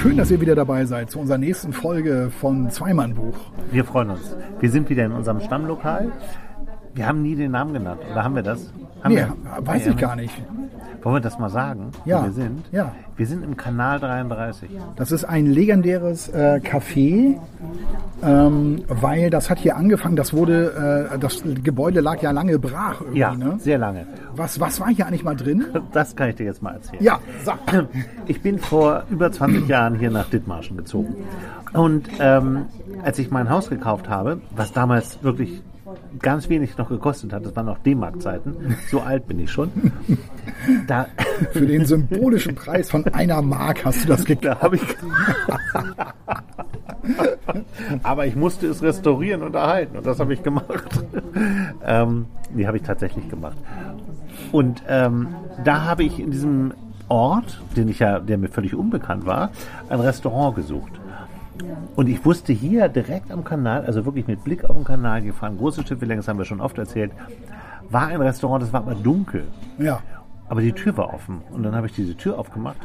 Schön, dass ihr wieder dabei seid zu unserer nächsten Folge von Zweimannbuch. Wir freuen uns. Wir sind wieder in unserem Stammlokal. Wir haben nie den Namen genannt. Oder haben wir das? Haben Nee, wir? weiß ich gar nicht. Wollen wir das mal sagen, Ja, wo wir sind? ja. Wir sind im Kanal 33. Das ist ein legendäres äh, Café, ähm, weil das hat hier angefangen, das wurde, äh, das Gebäude lag ja lange brach irgendwie. Ja, Ne? sehr lange. Was, was war hier eigentlich mal drin? Das kann ich dir jetzt mal erzählen. Ja, sag. Ich bin vor über 20 Jahren hier nach Dithmarschen gezogen. Und ähm, als ich mein Haus gekauft habe, was damals wirklich ganz wenig noch gekostet hat, das waren noch D-Mark-Zeiten, so alt bin ich schon, da, Für den symbolischen Preis von einer Mark hast du das gekauft. da habe ich... Aber ich musste es restaurieren und erhalten und das habe ich gemacht. ähm, die habe ich tatsächlich gemacht. Und ähm, da habe ich in diesem Ort, den ich ja, der mir völlig unbekannt war, ein Restaurant gesucht. Und ich wusste hier direkt am Kanal, also wirklich mit Blick auf den Kanal gefahren, große Schifflänge, das haben wir schon oft erzählt, war ein Restaurant, das war aber dunkel. Ja. Aber die Tür war offen. Und dann habe ich diese Tür aufgemacht.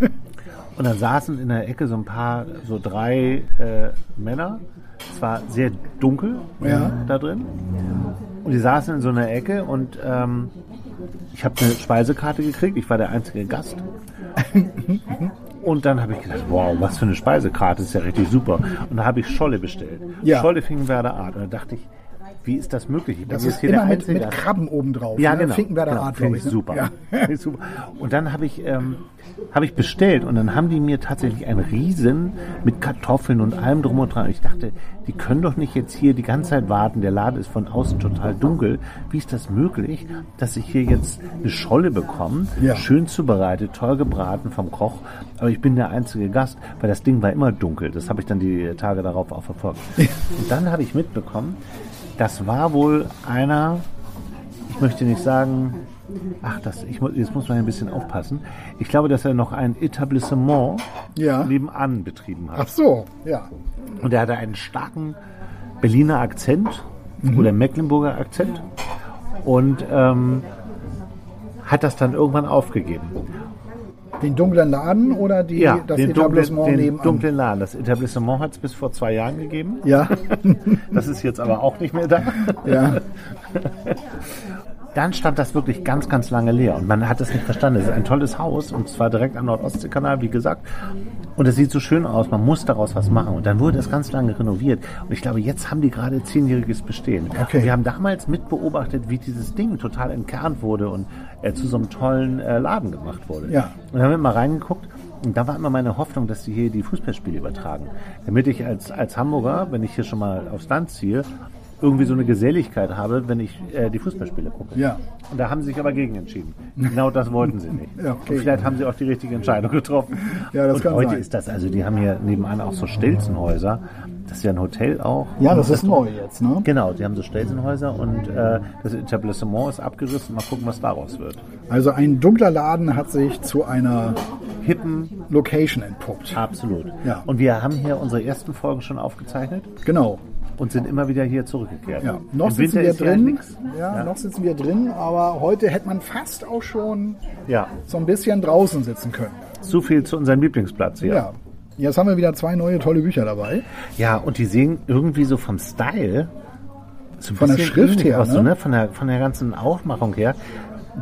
und dann saßen in der Ecke so ein paar, so drei äh, Männer. Es war sehr dunkel Ja. da drin. Und die saßen in so einer Ecke und ähm, ich habe eine Speisekarte gekriegt. Ich war der einzige Gast. Und dann habe ich gedacht, wow, was für eine Speisekarte, ist ja richtig super. Und da habe ich Scholle bestellt. Ja. Scholle Finkenwerder Art. Und da dachte ich, wie ist das möglich? Ich Das ist hier immer mit, mit. Krabben obendrauf. Ja, ne? genau. Finkenwerder genau. Art, Finde ich ne? super. Ja. Finde ich super. Und dann habe ich, ähm, habe ich bestellt und dann haben die mir tatsächlich einen Riesen mit Kartoffeln und allem drum und dran. Und ich dachte, die können doch nicht jetzt hier die ganze Zeit warten. Der Laden ist von außen total dunkel. Wie ist das möglich, dass ich hier jetzt eine Scholle bekomme? Ja. Schön zubereitet, toll gebraten vom Koch. Aber ich bin der einzige Gast, weil das Ding war immer dunkel. Das habe ich dann die Tage darauf auch verfolgt. Und dann habe ich mitbekommen, das war wohl einer, ich möchte nicht sagen, ach, das, ich, jetzt muss man ein bisschen aufpassen. Ich glaube, dass er noch ein Etablissement Ja. nebenan betrieben Ach hat. so, ja. Und er hatte einen starken Berliner Akzent oder Mecklenburger Akzent und ähm, hat das dann irgendwann aufgegeben. Den dunklen Laden oder die, Ja, das den, dunklen, Etablissement den nebenan? dunklen Laden. Das Etablissement hat es bis vor zwei Jahren gegeben. Ja, Das ist jetzt aber auch nicht mehr da. ja. Dann stand das wirklich ganz, ganz lange leer und man hat es nicht verstanden. Es ist ein tolles Haus und zwar direkt am Nordostseekanal, wie gesagt. Und es sieht so schön aus, man muss daraus was machen. Und dann wurde es ganz lange renoviert. Und ich glaube, jetzt haben die gerade zehnjähriges Bestehen. Okay. Und wir haben damals mitbeobachtet, wie dieses Ding total entkernt wurde und äh, zu so einem tollen äh, Laden gemacht wurde. Ja. Und dann haben wir mal reingeguckt und da war immer meine Hoffnung, dass sie hier die Fußballspiele übertragen. Damit ich als, als Hamburger, wenn ich hier schon mal aufs Land ziehe, irgendwie so eine Geselligkeit habe, wenn ich äh, die Fußballspiele gucke. Ja. Und da haben sie sich aber gegen entschieden. Genau das wollten sie nicht. Ja, okay. Und vielleicht haben sie auch die richtige Entscheidung getroffen. Ja, das und kann heute sein. ist das, also die haben hier nebenan auch so Stelzenhäuser. Das ist ja ein Hotel auch. Ja, das ist neu jetzt, ne? Genau, die haben so Stelzenhäuser und äh, das Etablissement ist abgerissen. Mal gucken, was daraus wird. Also ein dunkler Laden hat sich zu einer Hippen, Location entpuppt. absolut. Ja. Und wir haben hier unsere ersten Folgen schon aufgezeichnet Genau. Und sind immer wieder hier zurückgekehrt. Ja. Noch Im sitzen Winter wir drin. Ja, Ja. noch sitzen wir drin, aber heute hätte man fast auch schon ja, so ein bisschen draußen sitzen können. so viel zu unserem Lieblingsplatz hier. Ja. Jetzt haben wir wieder zwei neue tolle Bücher dabei. Ja, und die sehen irgendwie so vom Style, so Von der Schrift her, aus, so, ne? ne? Von, der, von der ganzen Aufmachung her,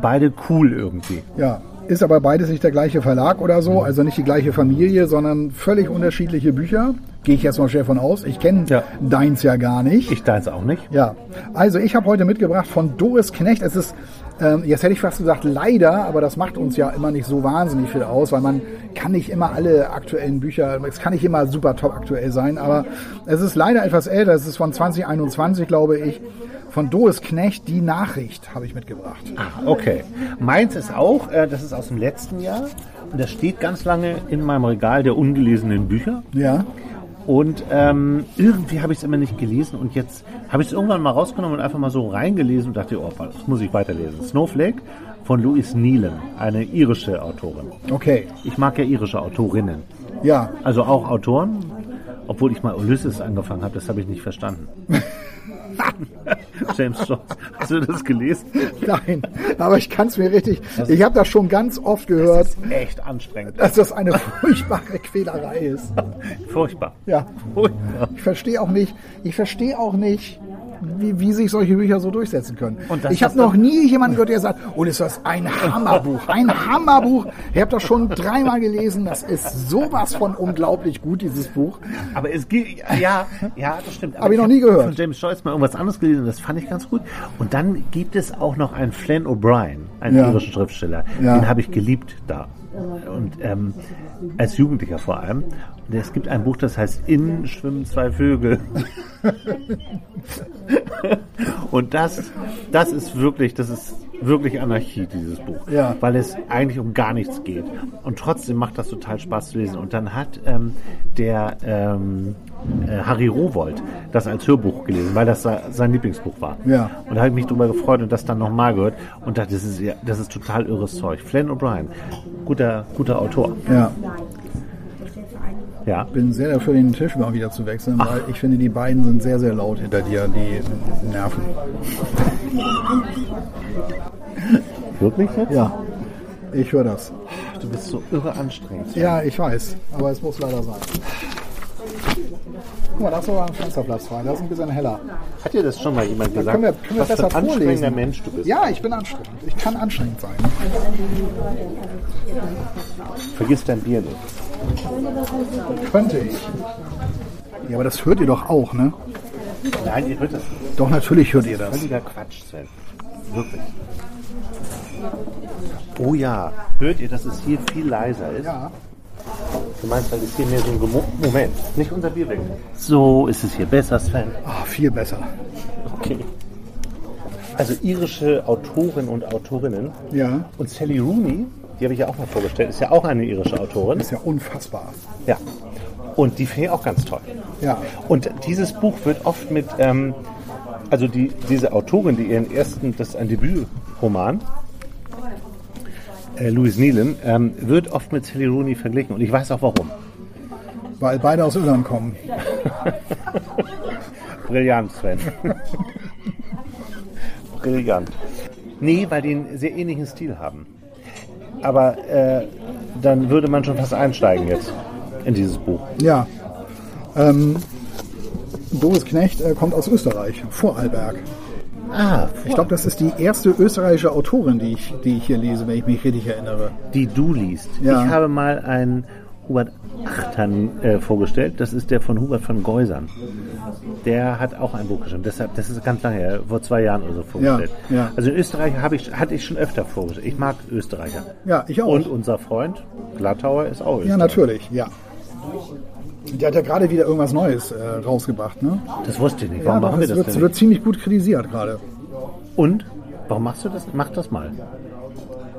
beide cool irgendwie. Ja. Ist aber beides nicht der gleiche Verlag oder so, also nicht die gleiche Familie, sondern völlig unterschiedliche Bücher. Gehe ich jetzt mal schwer von aus. Ich kenne Ja. deins ja gar nicht. Ich deins auch nicht. Ja, also ich habe heute mitgebracht von Doris Knecht. Es ist, ähm, jetzt hätte ich fast gesagt leider, aber das macht uns ja immer nicht so wahnsinnig viel aus, weil man kann nicht immer alle aktuellen Bücher, es kann nicht immer super top aktuell sein, aber es ist leider etwas älter. Es ist von 2021, glaube ich. Von Doris Knecht, die Nachricht habe ich mitgebracht. Ah, okay. Meins ist auch, äh, das ist aus dem letzten Jahr Das steht ganz lange in meinem Regal der ungelesenen Bücher. Ja. Und ähm, irgendwie habe ich es immer nicht gelesen und jetzt habe ich es irgendwann mal rausgenommen und einfach mal so reingelesen und dachte, oh, das muss ich weiterlesen. Snowflake von Louise Nealon, eine irische Autorin. Okay. Ich mag ja irische Autorinnen. Ja. Also auch Autoren, obwohl ich mal Ulysses angefangen habe, das habe ich nicht verstanden. James Joyce, hast du das gelesen? Nein, aber ich kann es mir richtig. Ich habe das schon ganz oft gehört, Das ist echt anstrengend. dass das eine furchtbare Quälerei ist. Furchtbar. Ja. Furchtbar. Ich verstehe auch nicht, ich verstehe auch nicht, wie, wie sich solche Bücher so durchsetzen können. Ich habe noch nie jemanden gehört, der sagt, oh, ist das ein Hammerbuch, ein Hammerbuch. Ich habe das schon dreimal gelesen, das ist sowas von unglaublich gut, dieses Buch. Aber es geht, ja, ja, das stimmt. Aber Hab ich noch nie gehört. Von James Joyce mal irgendwas anderes gelesen das fand ich ganz gut. Und dann gibt es auch noch einen Flann O'Brien, einen Ja. irischen Schriftsteller. Ja. Den habe ich geliebt da. Und ähm, als Jugendlicher vor allem. Es gibt ein Buch, das heißt Innen schwimmen zwei Vögel. und das, das ist wirklich, das ist wirklich Anarchie, dieses Buch. Ja. Weil es eigentlich um gar nichts geht. Und trotzdem macht das total Spaß zu lesen. Und dann hat ähm, der ähm, äh, Harry Rowold das als Hörbuch gelesen, weil das se- sein Lieblingsbuch war. Ja. Und da habe ich mich drüber gefreut und das dann nochmal gehört und dachte, das ist, ja, das ist total irres Zeug. Flann O'Brien, guter, guter Autor. Ja, Ja. bin sehr dafür, den Tisch mal wieder zu wechseln, weil ich finde, die beiden sind sehr, sehr laut hinter dir, die Nerven. Wirklich jetzt? Ja, ich höre das. Du bist so irre anstrengend. Ja, ich weiß, aber es muss leider sein. Guck mal, da ist sogar ein Fensterplatz frei, das ist ein bisschen heller. Hat dir das schon mal jemand gesagt? können wir- können wir was für besser ein anstrengender vorlesen? Mensch du bist? Ja, ich bin anstrengend. Ich kann anstrengend sein. Vergiss dein Bier nicht. Könnte ich. Ja, aber das hört ihr doch auch, ne? Nein, ihr hört das. Doch, natürlich hört ihr das. Völliger Quatsch, Sven. Wirklich. Oh ja, hört ihr, dass es hier viel leiser ist? Ja. Du meinst, weil es hier mehr so ein Gemo Moment, nicht unser Bier weg. So ist es hier besser, Sven. Ah, viel besser. Okay. Also irische Autorinnen und Autorinnen. Ja, Und Sally Rooney, die habe ich ja auch mal vorgestellt, ist ja auch eine irische Autorin. ist ja unfassbar. Ja. Und die finde ich auch ganz toll. Ja. Und dieses Buch wird oft mit, ähm, also die, diese Autorin, die ihren ersten, das ist ein Debütroman, äh, Louise Nealon, ähm, wird oft mit Sally Rooney verglichen. Und ich weiß auch warum. Weil beide aus Irland kommen. Brillant, Sven. Brillant. Nee, weil die einen sehr ähnlichen Stil haben. Aber äh, dann würde man schon fast einsteigen jetzt in dieses Buch. Ja. Ähm, Doris Knecht äh, kommt aus Österreich, Vorarlberg. Ah, Ich glaube, das ist die erste österreichische Autorin, die ich, die ich hier lese, wenn ich mich richtig erinnere. die du liest. Ja. Ich habe mal einen Hubert Achtern äh, vorgestellt. Das ist der von Hubert von Geusern. Der hat auch ein Buch geschrieben. Deshalb, das ist ganz lange her, vor zwei Jahren oder so vorgestellt. Ja, ja. Also in Österreich ich, hatte ich schon öfter vorgestellt. Ich mag Österreicher. Ja, ich auch. Und unser Freund Glattauer ist auch Österreicher. Ja, natürlich, ja. Die hat ja gerade wieder irgendwas Neues äh, rausgebracht, ne? Das wusste ich nicht. Ja, Warum doch, machen wir das wird, denn wird ziemlich gut kritisiert gerade. Und? Warum machst du das? Mach das mal.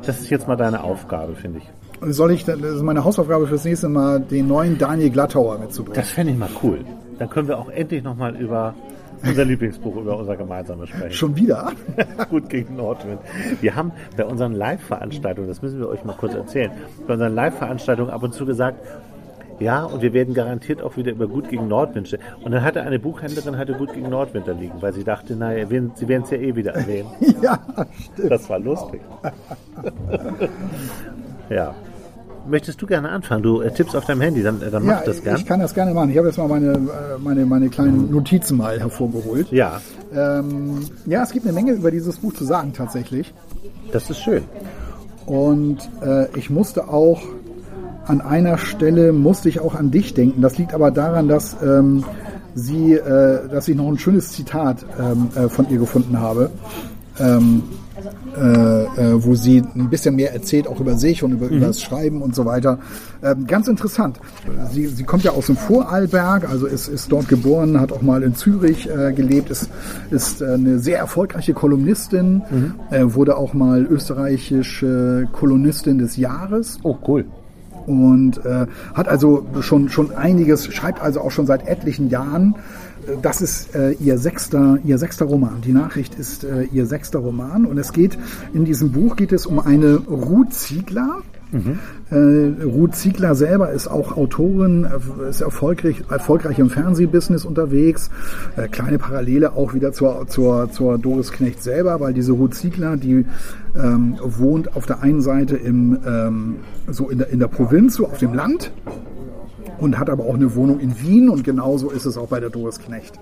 Das ist jetzt mal deine Aufgabe, finde ich. Soll ich, das ist meine Hausaufgabe fürs nächste Mal, den neuen Daniel Glattauer mitzubringen. Das fände ich mal cool. Dann können wir auch endlich nochmal über unser Lieblingsbuch, über unser gemeinsames sprechen. Schon wieder? Gut gegen Nordwind. Wir haben bei unseren Live-Veranstaltungen, das müssen wir euch mal kurz erzählen, bei unseren Live-Veranstaltungen ab und zu gesagt, ja, und wir werden garantiert auch wieder über Gut gegen Nordwind sprechen. Und dann hatte eine Buchhändlerin hatte Gut gegen Nordwind da liegen, weil sie dachte, naja, sie werden es ja eh wieder erwähnen. ja, stimmt. Das war lustig. ja. Möchtest du gerne anfangen? Du äh, tippst auf deinem Handy, dann, äh, dann mach Ja, das gern. ich kann das gerne machen. Ich habe jetzt mal meine, äh, meine, meine kleinen Notizen mal hervorgeholt. ja, Ähm, ja, es gibt eine Menge über dieses Buch zu sagen tatsächlich. das ist schön. Und äh, ich musste auch an einer Stelle musste ich auch an dich denken. Das liegt aber daran, dass ähm, sie, äh, dass ich noch ein schönes Zitat ähm, äh, von ihr gefunden habe, ähm, äh, äh, wo sie ein bisschen mehr erzählt, auch über sich und über, über das Schreiben und so weiter. Ähm, ganz interessant. Sie, sie kommt ja aus dem Vorarlberg, also ist, ist dort geboren, hat auch mal in Zürich äh, gelebt, ist, ist äh, eine sehr erfolgreiche Kolumnistin, äh, wurde auch mal österreichische Kolonistin des Jahres. Oh, cool. und äh, hat also schon, schon einiges, schreibt also auch schon seit etlichen Jahren. Das ist äh, ihr, sechster, ihr sechster Roman. Die Nachricht ist äh, ihr sechster Roman und es geht, in diesem Buch geht es um eine Ruth Ziegler. Äh, Ruth Ziegler selber ist auch Autorin, äh, ist erfolgreich, erfolgreich im Fernsehbusiness unterwegs. Äh, kleine Parallele auch wieder zur, zur, zur Doris Knecht selber, weil diese Ruth Ziegler, die ähm, wohnt auf der einen Seite im, ähm, so in der, in der Provinz, so auf dem Land und hat aber auch eine Wohnung in Wien und genauso ist es auch bei der Doris Knecht.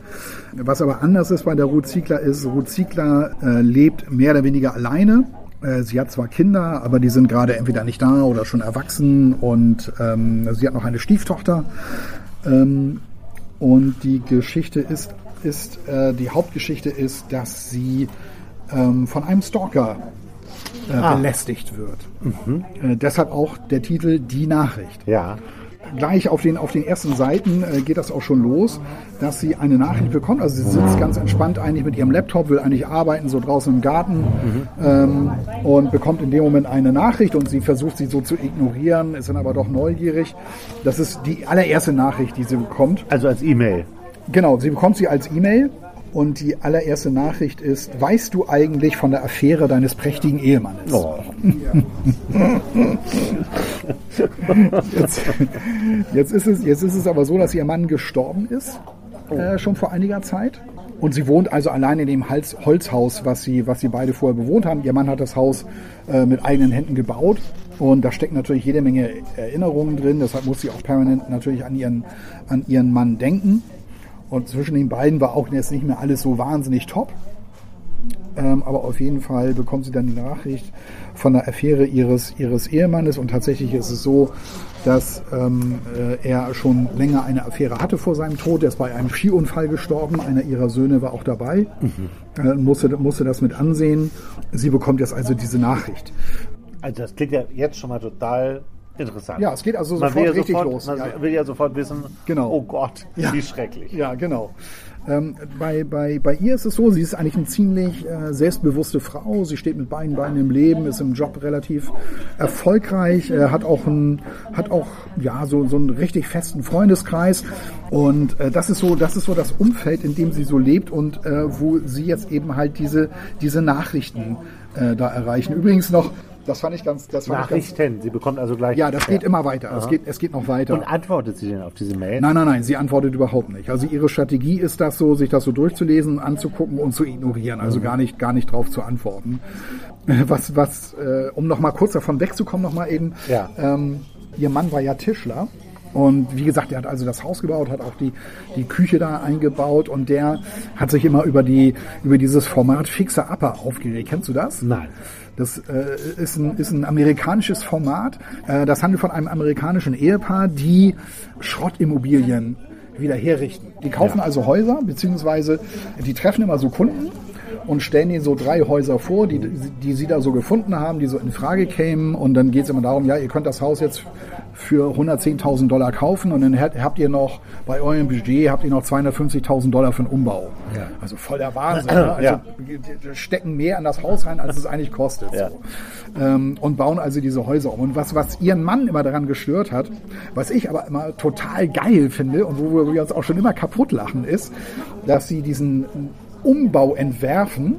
Was aber anders ist bei der Ruth Ziegler ist, Ruth Ziegler äh, lebt mehr oder weniger alleine. Äh, Sie hat zwar Kinder, aber die sind gerade entweder nicht da oder schon erwachsen und ähm, sie hat noch eine Stieftochter. Ähm, und die Geschichte ist, ist äh, die Hauptgeschichte ist, dass sie ähm, von einem Stalker äh, Ah. belästigt wird. Äh, deshalb auch der Titel Die Nachricht Ja. Gleich auf den, auf den ersten Seiten äh, geht das auch schon los, dass sie eine Nachricht bekommt. Also sie sitzt ganz entspannt eigentlich mit ihrem Laptop, will eigentlich arbeiten, so draußen im Garten ähm, und bekommt in dem Moment eine Nachricht und sie versucht sie so zu ignorieren, ist dann aber doch neugierig. Das ist die allererste Nachricht, die sie bekommt. Also als E-Mail. Genau, sie bekommt sie als E-Mail und die allererste Nachricht ist, weißt du eigentlich von der Affäre deines prächtigen Ehemannes? Oh. Jetzt, jetzt, ist es, jetzt ist es aber so, dass ihr Mann gestorben ist, äh, schon vor einiger Zeit. Und sie wohnt also allein in dem Hals, Holzhaus, was sie, was sie beide vorher bewohnt haben. Ihr Mann hat das Haus äh, mit eigenen Händen gebaut. Und da stecken natürlich jede Menge Erinnerungen drin. Deshalb muss sie auch permanent natürlich an ihren, an ihren Mann denken. Und zwischen den beiden war auch jetzt nicht mehr alles so wahnsinnig top. Ähm, aber auf jeden Fall bekommt sie dann die Nachricht von der Affäre ihres, ihres Ehemannes. Und tatsächlich ist es so, dass ähm, äh, er schon länger eine Affäre hatte vor seinem Tod. Er ist bei einem Skiunfall gestorben. Einer ihrer Söhne war auch dabei. Äh, musste, musste das mit ansehen. Sie bekommt jetzt also diese Nachricht. Also das klingt ja jetzt schon mal total interessant. Ja, es geht also sofort ja richtig sofort, los. Man Ja, ja. will ja sofort wissen, Genau. oh Gott, Ja. wie schrecklich. Ja, genau. Ähm, bei, bei, bei ihr ist es so, sie ist eigentlich eine ziemlich äh, selbstbewusste Frau. Sie steht mit beiden Beinen im Leben, ist im Job relativ erfolgreich, äh, hat auch, ein, hat auch ja, so, so einen richtig festen Freundeskreis. Und äh, das, ist so, das ist so das Umfeld, in dem sie so lebt und äh, wo sie jetzt eben halt diese, diese Nachrichten äh, da erreichen. Übrigens noch, das fand ich ganz... Das fand Ich ganz, Nachrichten, sie bekommt also gleich. ja, das geht immer weiter. Es geht, es geht noch weiter. Und antwortet sie denn auf diese Mail? Nein, nein, nein, sie antwortet überhaupt nicht. Also ihre Strategie ist das so, sich das so durchzulesen, anzugucken und zu ignorieren, also gar nicht, gar nicht drauf zu antworten. Äh, Was, was, äh, um noch mal kurz davon wegzukommen, noch mal eben. Ja. Ähm, ihr Mann war ja Tischler. Und wie gesagt, er hat also das Haus gebaut, hat auch die, die Küche da eingebaut und der hat sich immer über die, über dieses Format Fixer Upper aufgeregt. Kennst du das? Nein. Das äh, ist, ein, ist ein amerikanisches Format. Äh, das handelt von einem amerikanischen Ehepaar, die Schrottimmobilien wieder herrichten. Die kaufen Ja. also Häuser, beziehungsweise die treffen immer so Kunden und stellen ihnen so drei Häuser vor, die, die sie da so gefunden haben, die so in Frage kämen. Und dann geht es immer darum, ja, ihr könnt das Haus jetzt für 110.000 Dollar kaufen und dann habt ihr noch, bei eurem Budget habt ihr noch 250.000 Dollar für den Umbau. Ja. Also voll der Wahnsinn. ne? Also Ja. stecken mehr an das Haus rein, als es eigentlich kostet. Ja. So. Ähm, und bauen also diese Häuser um. Und was, was ihren Mann immer daran gestört hat, was ich aber immer total geil finde und wo wir uns auch schon immer kaputt lachen, ist, dass sie diesen Umbau entwerfen,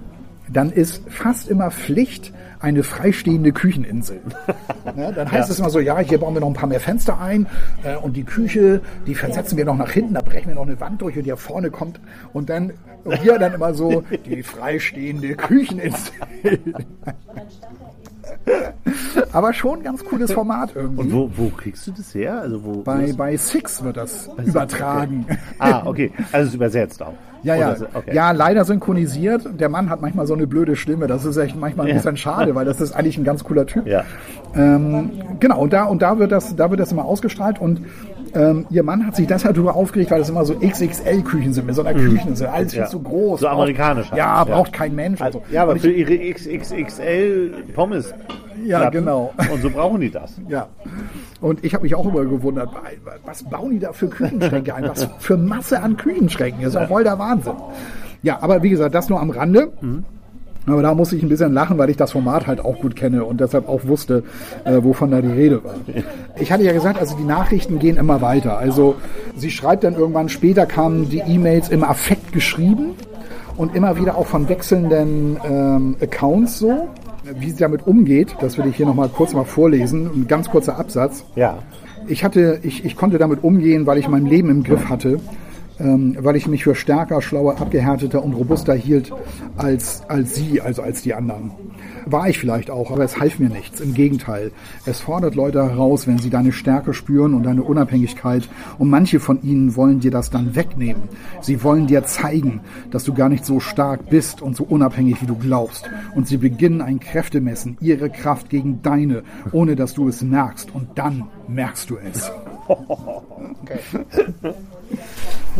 dann ist fast immer Pflicht eine freistehende Kücheninsel. Ne, dann heißt Ja. es immer so, ja, hier bauen wir noch ein paar mehr Fenster ein äh, und die Küche, die versetzen wir noch nach hinten, da brechen wir noch eine Wand durch und hier vorne kommt und dann und hier dann immer so die freistehende Kücheninsel. Aber schon ein ganz cooles Format irgendwie. Und wo, wo kriegst du das her? Also wo, bei, bei Six wird das übertragen. Ah, okay. Also es ist übersetzt auch. Ja, ja. So- okay. ja, leider synchronisiert. Der Mann hat manchmal so eine blöde Stimme. Das ist echt manchmal ein Ja. bisschen schade, weil das ist eigentlich ein ganz cooler Typ. Ja. Ähm, genau, und da, und da wird das, da wird das immer ausgestrahlt und ähm, ihr Mann hat sich deshalb darüber aufgeregt, weil das immer so XXL-Küchen sind, mit so einer Kücheninsel. Alles viel Mhm. Ja. zu groß. So braucht- amerikanisch halt. Ja, Ja. braucht kein Mensch. und so. Ja, aber Und für ich, ihre XXXL Pommes. Ja, Platten. genau. Und so brauchen die das. ja. Und ich habe mich auch immer gewundert, was bauen die da für Küchenschränke ein? Was für Masse an Küchenschränken? Das ist ja voll der Wahnsinn. Ja, aber wie gesagt, das nur am Rande. Aber da muss ich ein bisschen lachen, weil ich das Format halt auch gut kenne und deshalb auch wusste, äh, wovon da die Rede war. Ich hatte ja gesagt, also die Nachrichten gehen immer weiter. Also sie schreibt dann irgendwann, später kamen die E-Mails im Affekt geschrieben und immer wieder auch von wechselnden ähm, Accounts so. Wie sie damit umgeht, das will ich hier nochmal kurz mal vorlesen. Ein ganz kurzer Absatz. Ja. Ich hatte, ich, ich konnte damit umgehen, weil ich mein Leben im Griff hatte ähm, weil ich mich für stärker, schlauer, abgehärteter und robuster hielt als, als sie, also als die anderen. War ich vielleicht auch, aber es half mir nichts. Im Gegenteil. Es fordert Leute heraus, wenn sie deine Stärke spüren und deine Unabhängigkeit. Und manche von ihnen wollen dir das dann wegnehmen. Sie wollen dir zeigen, dass du gar nicht so stark bist und so unabhängig, wie du glaubst. Und sie beginnen ein Kräftemessen, ihre Kraft gegen deine, ohne dass du es merkst. Und dann merkst du es. Okay.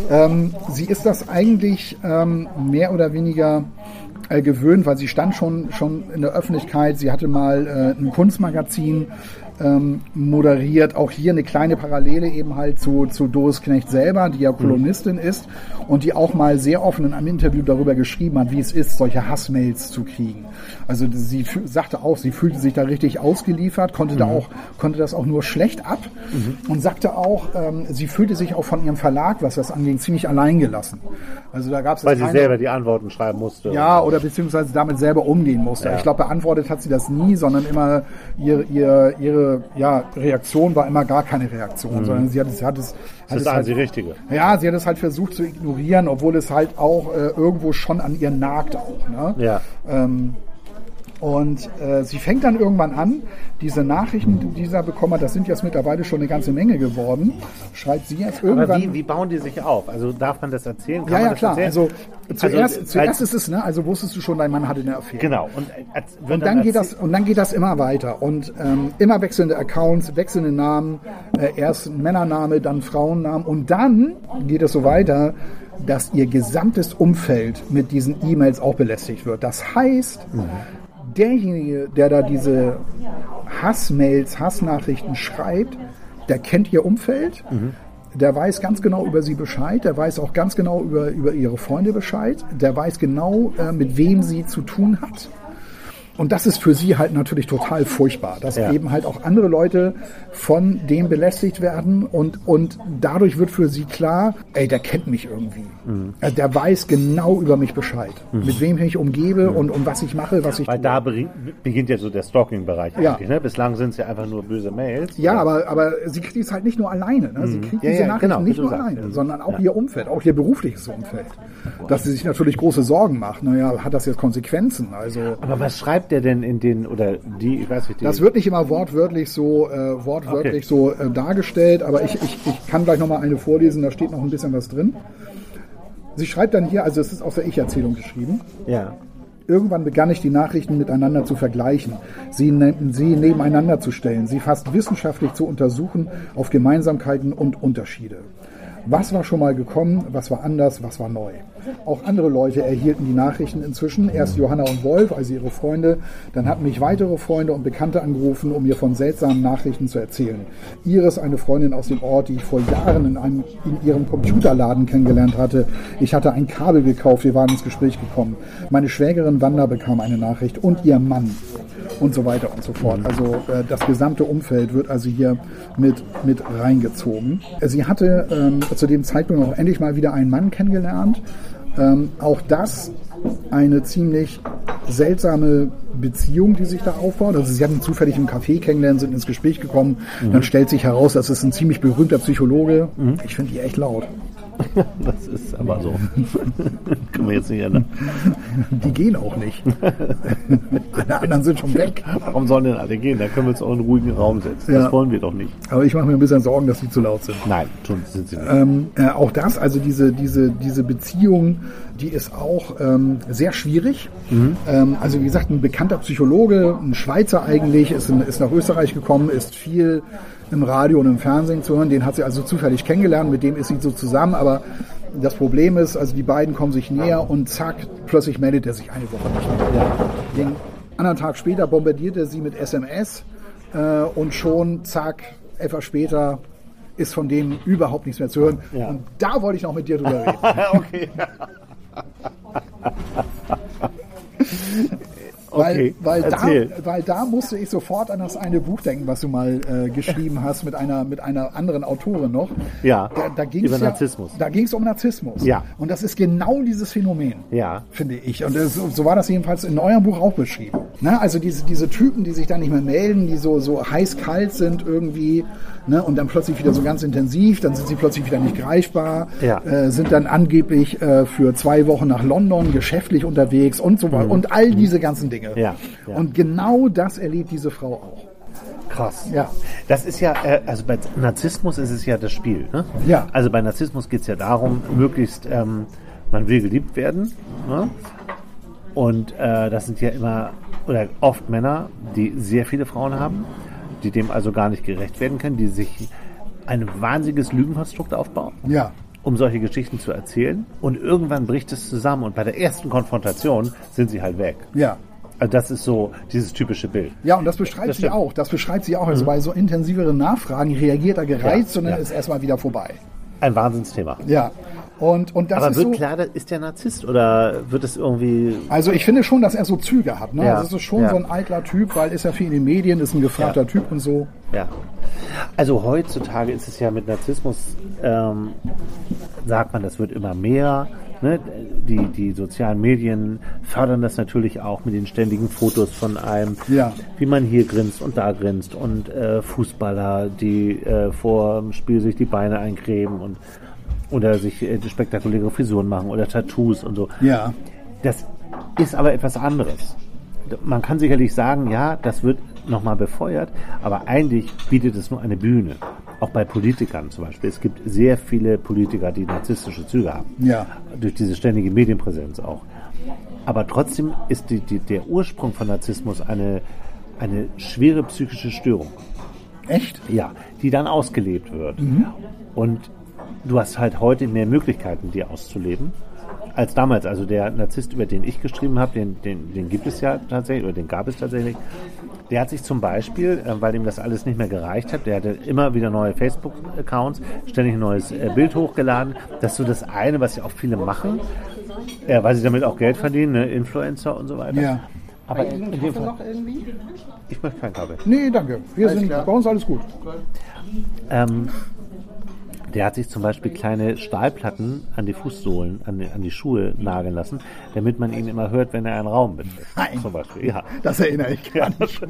Ähm, sie ist das eigentlich ähm, mehr oder weniger äh, gewöhnt, weil sie stand schon, schon in der Öffentlichkeit. Sie hatte mal äh, ein Kunstmagazin ähm, moderiert. Auch hier eine kleine Parallele eben halt zu, zu Doris Knecht selber, die ja Kolumnistin mhm. ist und die auch mal sehr offen in einem Interview darüber geschrieben hat, wie es ist, solche Hassmails zu kriegen. Also sie sagte auch, sie fühlte sich da richtig ausgeliefert, konnte mhm. da auch, konnte das auch nur schlecht ab mhm. und sagte auch, ähm, sie fühlte sich auch von ihrem Verlag, was das anging, ziemlich alleingelassen. Also da gab es weil sie selber die Antworten schreiben musste. Ja, oder beziehungsweise damit selber umgehen musste. Ja. Ich glaube, beantwortet hat sie das nie, sondern immer ihr, ihr, ihre ja, Reaktion war immer gar keine Reaktion, mhm. sondern sie hat es, hat es, hat das ist halt, die richtige. Ja, sie hat es halt versucht zu ignorieren, obwohl es halt auch äh, irgendwo schon an ihr nagt auch. Ne? Ja. Ähm, und äh, sie fängt dann irgendwann an, diese Nachrichten, die dieser bekommen hat, das sind jetzt mittlerweile schon eine ganze Menge geworden, schreibt sie jetzt irgendwann. Aber wie, wie bauen die sich auf? Also darf man das erzählen? Kann ja, ja, klar. Erzählen? Also zuerst, also, zuerst ist es, ne, also wusstest du schon, dein Mann hatte eine Affäre. Genau. Und, äh, und dann, geht das und dann geht das immer weiter und ähm, immer wechselnde Accounts, wechselnde Namen, äh, erst Männername, dann Frauennamen und dann geht es so weiter dass ihr gesamtes Umfeld mit diesen E-Mails auch belästigt wird. Das heißt, mhm derjenige, der da diese Hassmails, Hassnachrichten schreibt, der kennt ihr Umfeld, mhm. der weiß ganz genau über sie Bescheid, der weiß auch ganz genau über, über ihre Freunde Bescheid, der weiß genau, äh, mit wem sie zu tun hat. Und das ist für sie halt natürlich total furchtbar, dass ja. eben halt auch andere Leute von dem belästigt werden und, und dadurch wird für sie klar, ey, der kennt mich irgendwie. Mhm. Also der weiß genau über mich Bescheid, mhm. mit wem ich mich umgebe mhm. und, und was ich mache, was ich Weil tue. da beginnt ja so der Stalking-Bereich ja. eigentlich. Ne? Bislang sind es ja einfach nur böse Mails. Ja, aber, aber sie kriegt es halt nicht nur alleine. Ne? Sie mhm. kriegt ja, diese ja, Nachrichten genau, nicht nur alleine, sagst. sondern auch ihr Umfeld, auch ihr berufliches Umfeld. Dass sie sich natürlich große Sorgen macht. Naja, hat das jetzt Konsequenzen? Also, aber was schreibt schreibt der denn in den, oder die, ich weiß nicht. Die das wird nicht immer wortwörtlich so, äh, wortwörtlich okay. so äh, dargestellt, aber ich, ich, ich kann gleich nochmal eine vorlesen, da steht noch ein bisschen was drin. Sie schreibt dann hier, also es ist aus der Ich-Erzählung geschrieben. Ja. Irgendwann begann ich die Nachrichten miteinander zu vergleichen, sie, ne sie nebeneinander zu stellen, sie fast wissenschaftlich zu untersuchen auf Gemeinsamkeiten und Unterschiede. Was war schon mal gekommen, was war anders, was war neu? Auch andere Leute erhielten die Nachrichten inzwischen. Erst Johanna und Wolf, also ihre Freunde. Dann hatten mich weitere Freunde und Bekannte angerufen, um mir von seltsamen Nachrichten zu erzählen. Iris, eine Freundin aus dem Ort, die ich vor Jahren in, einem, in ihrem Computerladen kennengelernt hatte. Ich hatte ein Kabel gekauft, wir waren ins Gespräch gekommen. Meine Schwägerin Wanda bekam eine Nachricht und ihr Mann und so weiter und so fort. Also äh, das gesamte Umfeld wird also hier mit, mit reingezogen. Sie hatte ähm, zu dem Zeitpunkt auch endlich mal wieder einen Mann kennengelernt. Ähm, auch das eine ziemlich seltsame Beziehung, die sich da aufbaut. Also sie hatten zufällig im Café kennengelernt, sind ins Gespräch gekommen. Mhm. Dann stellt sich heraus, das ist ein ziemlich berühmter Psychologe. Mhm. Ich finde die echt laut. das ist aber so. Können wir jetzt nicht ändern. Die gehen auch nicht. Alle anderen sind schon weg. Warum sollen denn alle gehen? Da können wir uns auch in einen ruhigen Raum setzen. Ja. Das wollen wir doch nicht. Aber ich mache mir ein bisschen Sorgen, dass sie zu laut sind. Nein, tun sind sie nicht. Ähm, äh, auch das, also diese, diese, diese Beziehung, die ist auch ähm, sehr schwierig. Mhm. Ähm, also wie gesagt, ein bekannter Psychologe, ein Schweizer eigentlich, ist, in, ist nach Österreich gekommen, ist viel im Radio und im Fernsehen zu hören. Den hat sie also zufällig kennengelernt, mit dem ist sie so zusammen, aber das Problem ist, also die beiden kommen sich näher und zack, plötzlich meldet er sich eine Woche nicht mehr. Den anderen Tag später bombardiert er sie mit SMS äh, und schon, zack, etwas später ist von dem überhaupt nichts mehr zu hören. Ja. Und da wollte ich noch mit dir drüber reden. okay. Weil, Okay, weil, da, erzähl. weil da musste ich sofort an das eine Buch denken, was du mal äh, geschrieben hast mit einer, mit einer anderen Autorin noch. Ja, da, da ging's über ja, Narzissmus. Da ging es um Narzissmus. Ja. Und das ist genau dieses Phänomen. Ja. Finde ich. Und das, so war das jedenfalls in eurem Buch auch beschrieben. Ne? Also diese, diese Typen, die sich dann nicht mehr melden, die so, so heiß-kalt sind irgendwie ne? und dann plötzlich wieder so ganz intensiv, dann sind sie plötzlich wieder nicht greifbar, Ja. äh, sind dann angeblich äh, für zwei Wochen nach London geschäftlich unterwegs und so weiter. Und all diese ganzen Dinge. Mhm. Ja, ja. Und genau das erlebt diese Frau auch. Krass. Ja. Das ist ja, äh, also bei Narzissmus ist es ja das Spiel. Ne? Ja. Also bei Narzissmus geht es ja darum, möglichst, ähm, man will geliebt werden. Ne? Und äh, das sind ja immer, oder oft Männer, die sehr viele Frauen haben, die dem also gar nicht gerecht werden können, die sich ein wahnsinniges Lügenkonstrukt aufbauen. Ja. um solche Geschichten zu erzählen. Und irgendwann bricht es zusammen und bei der ersten Konfrontation sind sie halt weg. Ja. Also das ist so dieses typische Bild. Ja, und das beschreibt Das sie auch. Das beschreibt sie auch. Also bei so intensiveren Nachfragen reagiert er gereizt, Ja, sondern ja. ist erstmal wieder vorbei. Ein Wahnsinnsthema. Ja. Und, und das Aber ist wird so. klar, ist der Narzisst oder wird es irgendwie. Also ich finde schon, dass er so Züge hat. Ne? Ja, Also es ist schon ja. so ein eitler Typ, weil ist ja viel in den Medien, ist ein gefragter Ja. Typ und so. Ja. Also heutzutage ist es ja mit Narzissmus, ähm, sagt man, das wird immer mehr. Ne? Die, die sozialen Medien fördern das natürlich auch mit den ständigen Fotos von einem, Ja. wie man hier grinst und da grinst und äh, Fußballer, die äh, vor dem Spiel sich die Beine eincremen und oder sich äh, spektakuläre Frisuren machen oder Tattoos und so. Ja. Das ist aber etwas anderes. Man kann sicherlich sagen, ja, das wird nochmal befeuert, aber eigentlich bietet es nur eine Bühne. Auch bei Politikern zum Beispiel. Es gibt sehr viele Politiker, die narzisstische Züge haben. Ja. Durch diese ständige Medienpräsenz auch. Aber trotzdem ist die, die, der Ursprung von Narzissmus eine, eine schwere psychische Störung. Echt? Ja, die dann ausgelebt wird. Und du hast halt heute mehr Möglichkeiten, die auszuleben, als damals. Also der Narzisst, über den ich geschrieben habe, den, den, den gibt es ja tatsächlich, oder den gab es tatsächlich. Der hat sich zum Beispiel, äh, weil ihm das alles nicht mehr gereicht hat, der hatte immer wieder neue Facebook-Accounts, ständig ein neues äh, Bild hochgeladen. Das ist so das eine, was ja auch viele machen, äh, weil sie damit auch Geld verdienen, ne? Influencer und so weiter. Ja. Aber in, in dem Fall, noch irgendwie? ich möchte keinen Kaffee. Nee, danke. Wir sind klar. bei uns alles gut. Ähm, der hat sich zum Beispiel kleine Stahlplatten an die Fußsohlen, an die, an die Schuhe nageln lassen, damit man ihn immer hört, wenn er einen Raum betritt. Nein. Zum Beispiel, ja. Das erinnere ich gar nicht.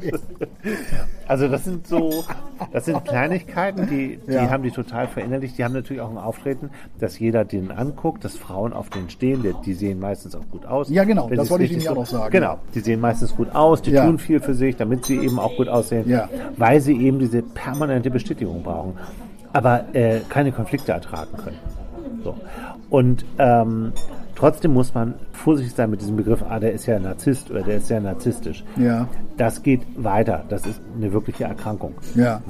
Also das sind so, das sind Kleinigkeiten, die, die Ja. haben die total verinnerlicht. Die haben natürlich auch ein Auftreten, dass jeder den anguckt, dass Frauen auf den stehen, die, die sehen meistens auch gut aus. Ja, genau, Wenn das wollte ich Ihnen ja noch sagen. Genau, die sehen meistens gut aus, die Ja. tun viel für sich, damit sie eben auch gut aussehen, Ja. weil sie eben diese permanente Bestätigung brauchen, aber äh, keine Konflikte ertragen können. So. Und ähm, trotzdem muss man vorsichtig sein mit diesem Begriff, ah, der ist ja Narzisst oder der ist sehr narzisstisch. Ja. Das geht weiter. Das ist eine wirkliche Erkrankung. Ja,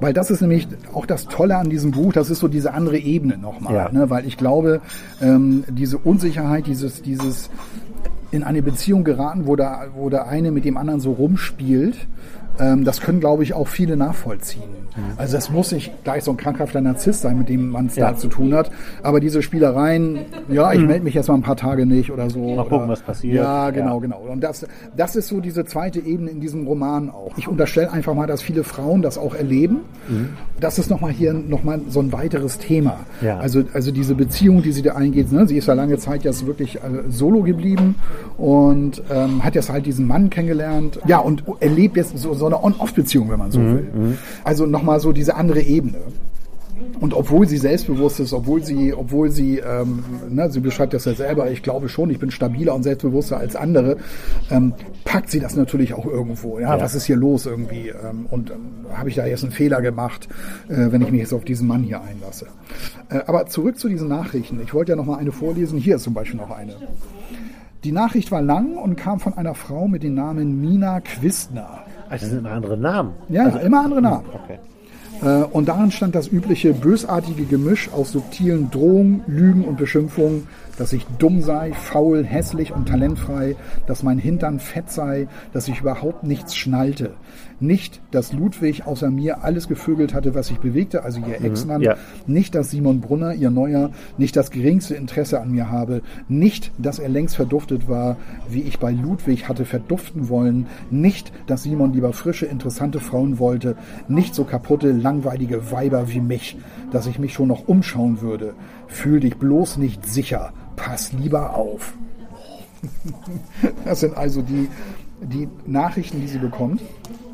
weil das ist nämlich auch das Tolle an diesem Buch, das ist so diese andere Ebene nochmal. Ja. Ne? Weil ich glaube, ähm, diese Unsicherheit, dieses, dieses in eine Beziehung geraten, wo der, wo der eine mit dem anderen so rumspielt, das können, glaube ich, auch viele nachvollziehen. Also das muss nicht gleich so ein krankhafter Narzisst sein, mit dem man es Ja. da zu tun hat. Aber diese Spielereien, ja, ich melde mich jetzt mal ein paar Tage nicht oder so. Mal gucken, oder, was passiert. Ja, genau, Ja. genau. Und das, das ist so diese zweite Ebene in diesem Roman auch. Ich unterstelle einfach mal, dass viele Frauen das auch erleben. Das ist nochmal hier nochmal so ein weiteres Thema. Ja. Also, also diese Beziehung, die sie da eingeht, ne? sie ist ja lange Zeit jetzt wirklich äh, solo geblieben und ähm, hat jetzt halt diesen Mann kennengelernt. Ja, und erlebt jetzt so, so eine On-Off-Beziehung, wenn man so will. Also nochmal so diese andere Ebene. Und obwohl sie selbstbewusst ist, obwohl sie, obwohl sie, ähm, ne, sie beschreibt das ja selber, ich glaube schon, ich bin stabiler und selbstbewusster als andere, ähm, packt sie das natürlich auch irgendwo. Ja, Ja. was ist hier los irgendwie? Ähm, und ähm, habe ich da jetzt einen Fehler gemacht, äh, wenn ich mich jetzt auf diesen Mann hier einlasse? Äh, aber zurück zu diesen Nachrichten. Ich wollte ja noch mal eine vorlesen. Hier ist zum Beispiel noch eine. Die Nachricht war lang und kam von einer Frau mit dem Namen Mina Quistner. Also das sind immer andere Namen. Ja, also, immer andere Namen. Okay. Äh, und darin stand das übliche bösartige Gemisch aus subtilen Drohungen, Lügen und Beschimpfungen, dass ich dumm sei, faul, hässlich und talentfrei, dass mein Hintern fett sei, dass ich überhaupt nichts schnallte. Nicht, dass Ludwig außer mir alles gevögelt hatte, was sich bewegte, also ihr Ex-Mann. ja. Nicht, dass Simon Brunner, ihr Neuer, nicht das geringste Interesse an mir habe. Nicht, dass er längst verduftet war, wie ich bei Ludwig hatte verduften wollen. Nicht, dass Simon lieber frische, interessante Frauen wollte. Nicht so kaputte, langweilige Weiber wie mich, dass ich mich schon noch umschauen würde. Fühl dich bloß nicht sicher. Pass lieber auf. Das sind also die, die Nachrichten, die sie bekommt.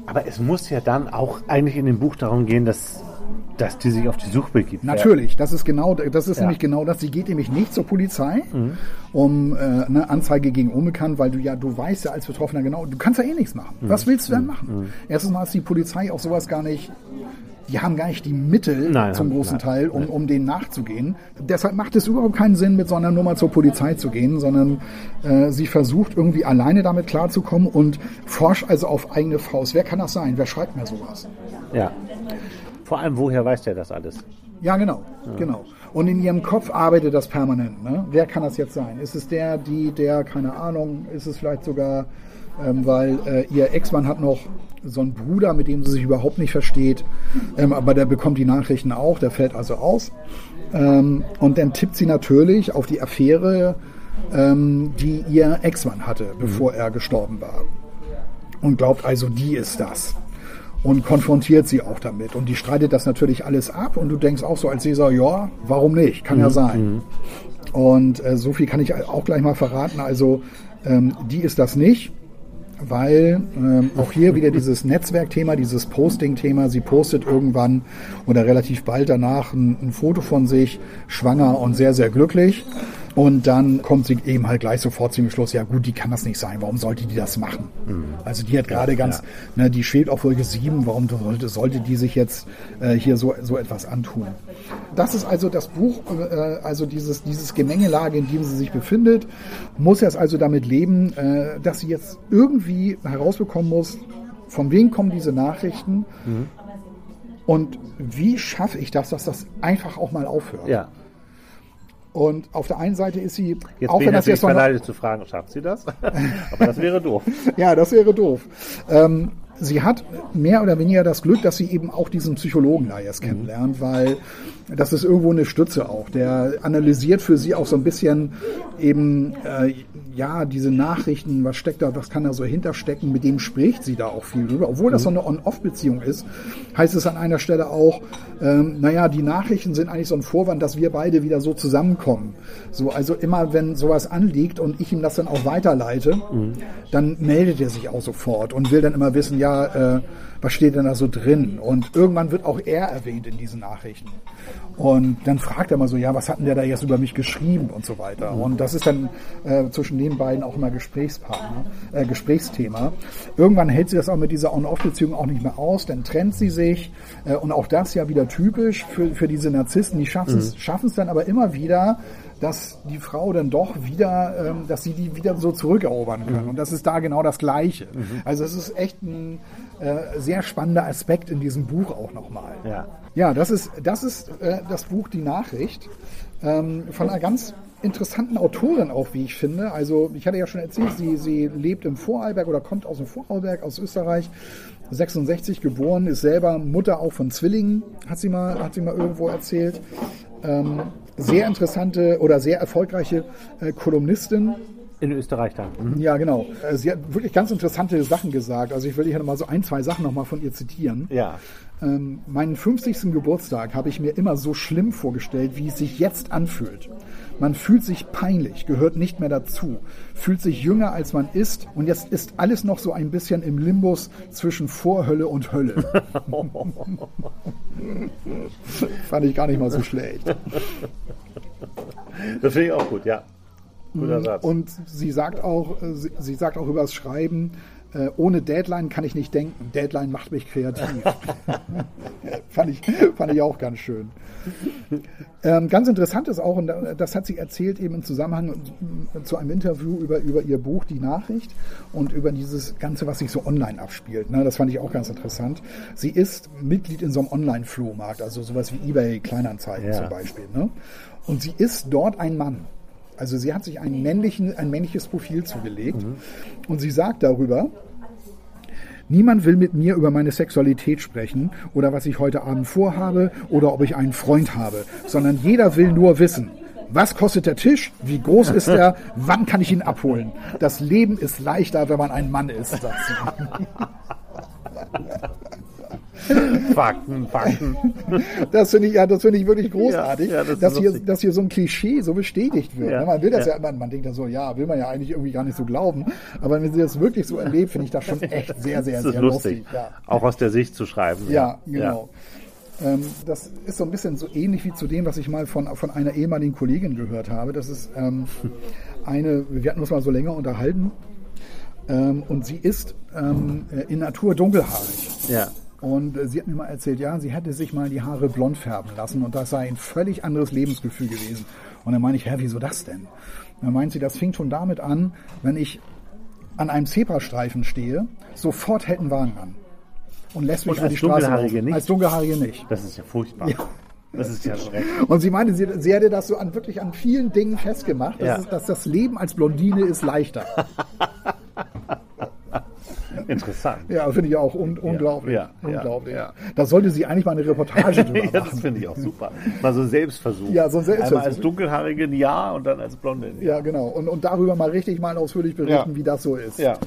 Aber es muss ja dann auch eigentlich in dem Buch darum gehen, dass, dass die sich auf die Suche begibt. Natürlich, das ist genau, das ist Ja. nämlich genau das. Sie geht nämlich nicht zur Polizei, um äh, eine Anzeige gegen Unbekannt, weil du ja, du weißt ja als Betroffener genau, du kannst ja eh nichts machen. Was willst du denn machen? Erstens mal ist die Polizei auch sowas gar nicht. Die haben gar nicht die Mittel Nein, zum großen nein, Teil, um, um denen nachzugehen. Deshalb macht es überhaupt keinen Sinn, mit so einer Nummer zur Polizei zu gehen, sondern äh, sie versucht irgendwie alleine damit klarzukommen und forscht also auf eigene Faust. Wer kann das sein? Wer schreibt mir sowas? Ja. Vor allem, woher weiß der das alles? Ja, genau, genau. Und in ihrem Kopf arbeitet das permanent. Ne? Wer kann das jetzt sein? Ist es der, die, der, keine Ahnung, ist es vielleicht sogar, ähm, weil äh, ihr Ex-Mann hat noch so einen Bruder, mit dem sie sich überhaupt nicht versteht, ähm, aber der bekommt die Nachrichten auch, der fällt also aus. Ähm, und dann tippt sie natürlich auf die Affäre, ähm, die ihr Ex-Mann hatte, bevor er gestorben war und glaubt also, die ist das. Und konfrontiert sie auch damit. Und die streitet das natürlich alles ab. Und du denkst auch so als Leser, ja, warum nicht? Kann ja sein. Und äh, so viel kann ich auch gleich mal verraten. Also, ähm, die ist das nicht. Weil ähm, auch hier wieder dieses Netzwerkthema, dieses Posting-Thema, sie postet irgendwann oder relativ bald danach ein, ein Foto von sich, schwanger und sehr, sehr glücklich. Und dann kommt sie eben halt gleich sofort zum Schluss, ja gut, die kann das nicht sein, warum sollte die das machen? Also die hat gerade ganz, ne, die schwebt auf Folge 7, warum sollte, sollte die sich jetzt äh, hier so, so etwas antun? Das ist also das Buch, äh, also dieses, dieses Gemengelage, in dem sie sich befindet, muss jetzt also damit leben, äh, dass sie jetzt irgendwie herausbekommen muss, von wem kommen diese Nachrichten und wie schaffe ich das, dass das einfach auch mal aufhört? Ja. Und auf der einen Seite ist sie, Jetzt auch bin wenn ich das jetzt verleitet zu fragen, schafft sie das? Aber das wäre doof. ja, das wäre doof. Ähm, sie hat mehr oder weniger das Glück, dass sie eben auch diesen Psychologen da jetzt kennenlernt, weil das ist irgendwo eine Stütze auch. Der analysiert für sie auch so ein bisschen eben, äh, ja, diese Nachrichten, was steckt da, was kann da so hinterstecken, mit dem spricht sie da auch viel drüber. Obwohl das so eine On-Off-Beziehung ist, heißt es an einer Stelle auch, ähm, naja, die Nachrichten sind eigentlich so ein Vorwand, dass wir beide wieder so zusammenkommen. So, also immer, wenn sowas anliegt und ich ihm das dann auch weiterleite, dann meldet er sich auch sofort und will dann immer wissen, ja, äh, was steht denn da so drin? Und irgendwann wird auch er erwähnt in diesen Nachrichten. Und dann fragt er mal so, ja, was hat denn der da jetzt über mich geschrieben und so weiter. Und das ist dann äh, zwischen den beiden auch immer Gesprächspartner, äh, Gesprächsthema. Irgendwann hält sie das auch mit dieser On-Off-Beziehung auch nicht mehr aus, dann trennt sie sich. Äh, und auch das ja wieder typisch für, für diese Narzissten, die schaffen es schaffen es dann aber immer wieder, dass die Frau dann doch wieder, ähm, dass sie die wieder so zurückerobern können. Und das ist da genau das Gleiche. Also es ist echt ein äh, sehr spannender Aspekt in diesem Buch auch nochmal. Ja. Ja, das ist, das ist äh, das Buch Die Nachricht ähm, von einer ganz interessanten Autorin auch, wie ich finde. Also ich hatte ja schon erzählt, sie, sie lebt im Vorarlberg oder kommt aus dem Vorarlberg, aus Österreich. 66 geboren, ist selber Mutter auch von Zwillingen, hat sie mal, hat sie mal irgendwo erzählt. Ähm, sehr interessante oder sehr erfolgreiche äh, Kolumnistin, In Österreich dann. Mhm. ja, genau. Äh, Sie hat wirklich ganz interessante Sachen gesagt. Also ich will hier mal so ein, zwei Sachen nochmal von ihr zitieren. Ja. Ähm, meinen 50. Geburtstag habe ich mir immer so schlimm vorgestellt, wie es sich jetzt anfühlt. Man fühlt sich peinlich, gehört nicht mehr dazu, fühlt sich jünger als man ist und jetzt ist alles noch so ein bisschen im Limbus zwischen Vorhölle und Hölle. Fand ich gar nicht mal so schlecht. Das finde ich auch gut, ja. Guter Satz. Und sie sagt auch, äh, sie, sie sagt auch über das Schreiben, Äh, ohne Deadline kann ich nicht denken. Deadline macht mich kreativ. fand, ich, fand ich auch ganz schön. Ähm, ganz interessant ist auch, und das hat sie erzählt eben im Zusammenhang zu einem Interview über, über ihr Buch Die Nachricht und über dieses Ganze, was sich so online abspielt. Ne, das fand ich auch ganz interessant. Sie ist Mitglied in so einem Online-Flohmarkt, also sowas wie eBay Kleinanzeigen ja. zum Beispiel. Ne? Und sie ist dort ein Mann. Also sie hat sich einen männlichen, ein männliches Profil zugelegt mhm. und sie sagt darüber, Niemand will mit mir über meine Sexualität sprechen oder was ich heute Abend vorhabe oder ob ich einen Freund habe, sondern jeder will nur wissen, was kostet der Tisch? Wie groß ist er? Wann kann ich ihn abholen? Das Leben ist leichter, wenn man ein Mann ist, sagt sie. Fakten, Fakten. Das finde ich, ja, das finde ich wirklich großartig, ja, ja, das dass, hier, dass hier so ein Klischee so bestätigt wird. Ja, man will das ja, man, man denkt dann so, ja, will man ja eigentlich irgendwie gar nicht so glauben. Aber wenn sie das wirklich so erlebt, finde ich das schon echt sehr, sehr, sehr lustig. lustig. Auch aus der Sicht zu schreiben. Ja, genau. Ähm, das ist so ein bisschen so ähnlich wie zu dem, was ich mal von, von einer ehemaligen Kollegin gehört habe. Das ist ähm, eine, wir hatten uns mal so länger unterhalten. Ähm, und sie ist ähm, in Natur dunkelhaarig. Ja. Und äh, sie hat mir mal erzählt, ja, sie hätte sich mal die Haare blond färben lassen und das sei ein völlig anderes Lebensgefühl gewesen. Und dann meine ich, hä, wieso das denn? Und dann meint sie, das fing schon damit an, wenn ich an einem Zebrastreifen stehe, sofort hält ein Wagen an. Und lässt mich und über die Straße Dunkelhaarige nicht? Als Dunkelhaarige nicht. Das ist ja furchtbar. Ja. Das ist ja schrecklich. Und sie meinte, sie, sie hätte das so an wirklich an vielen Dingen festgemacht, dass, ja. es, dass das Leben als Blondine ist leichter. Interessant. Ja, finde ich auch un unglaublich. Ja, unglaublich. Ja, Da sollte sie eigentlich mal eine Reportage drüber machen. ja, das finde ich auch super. Mal so ein Selbstversuch. Ja, so ein Selbstversuch. Einmal als Dunkelhaarige ein Ja und dann als Blonde. Ja, genau. Und, und darüber mal richtig mal ausführlich berichten, ja. wie das so ist. Ja.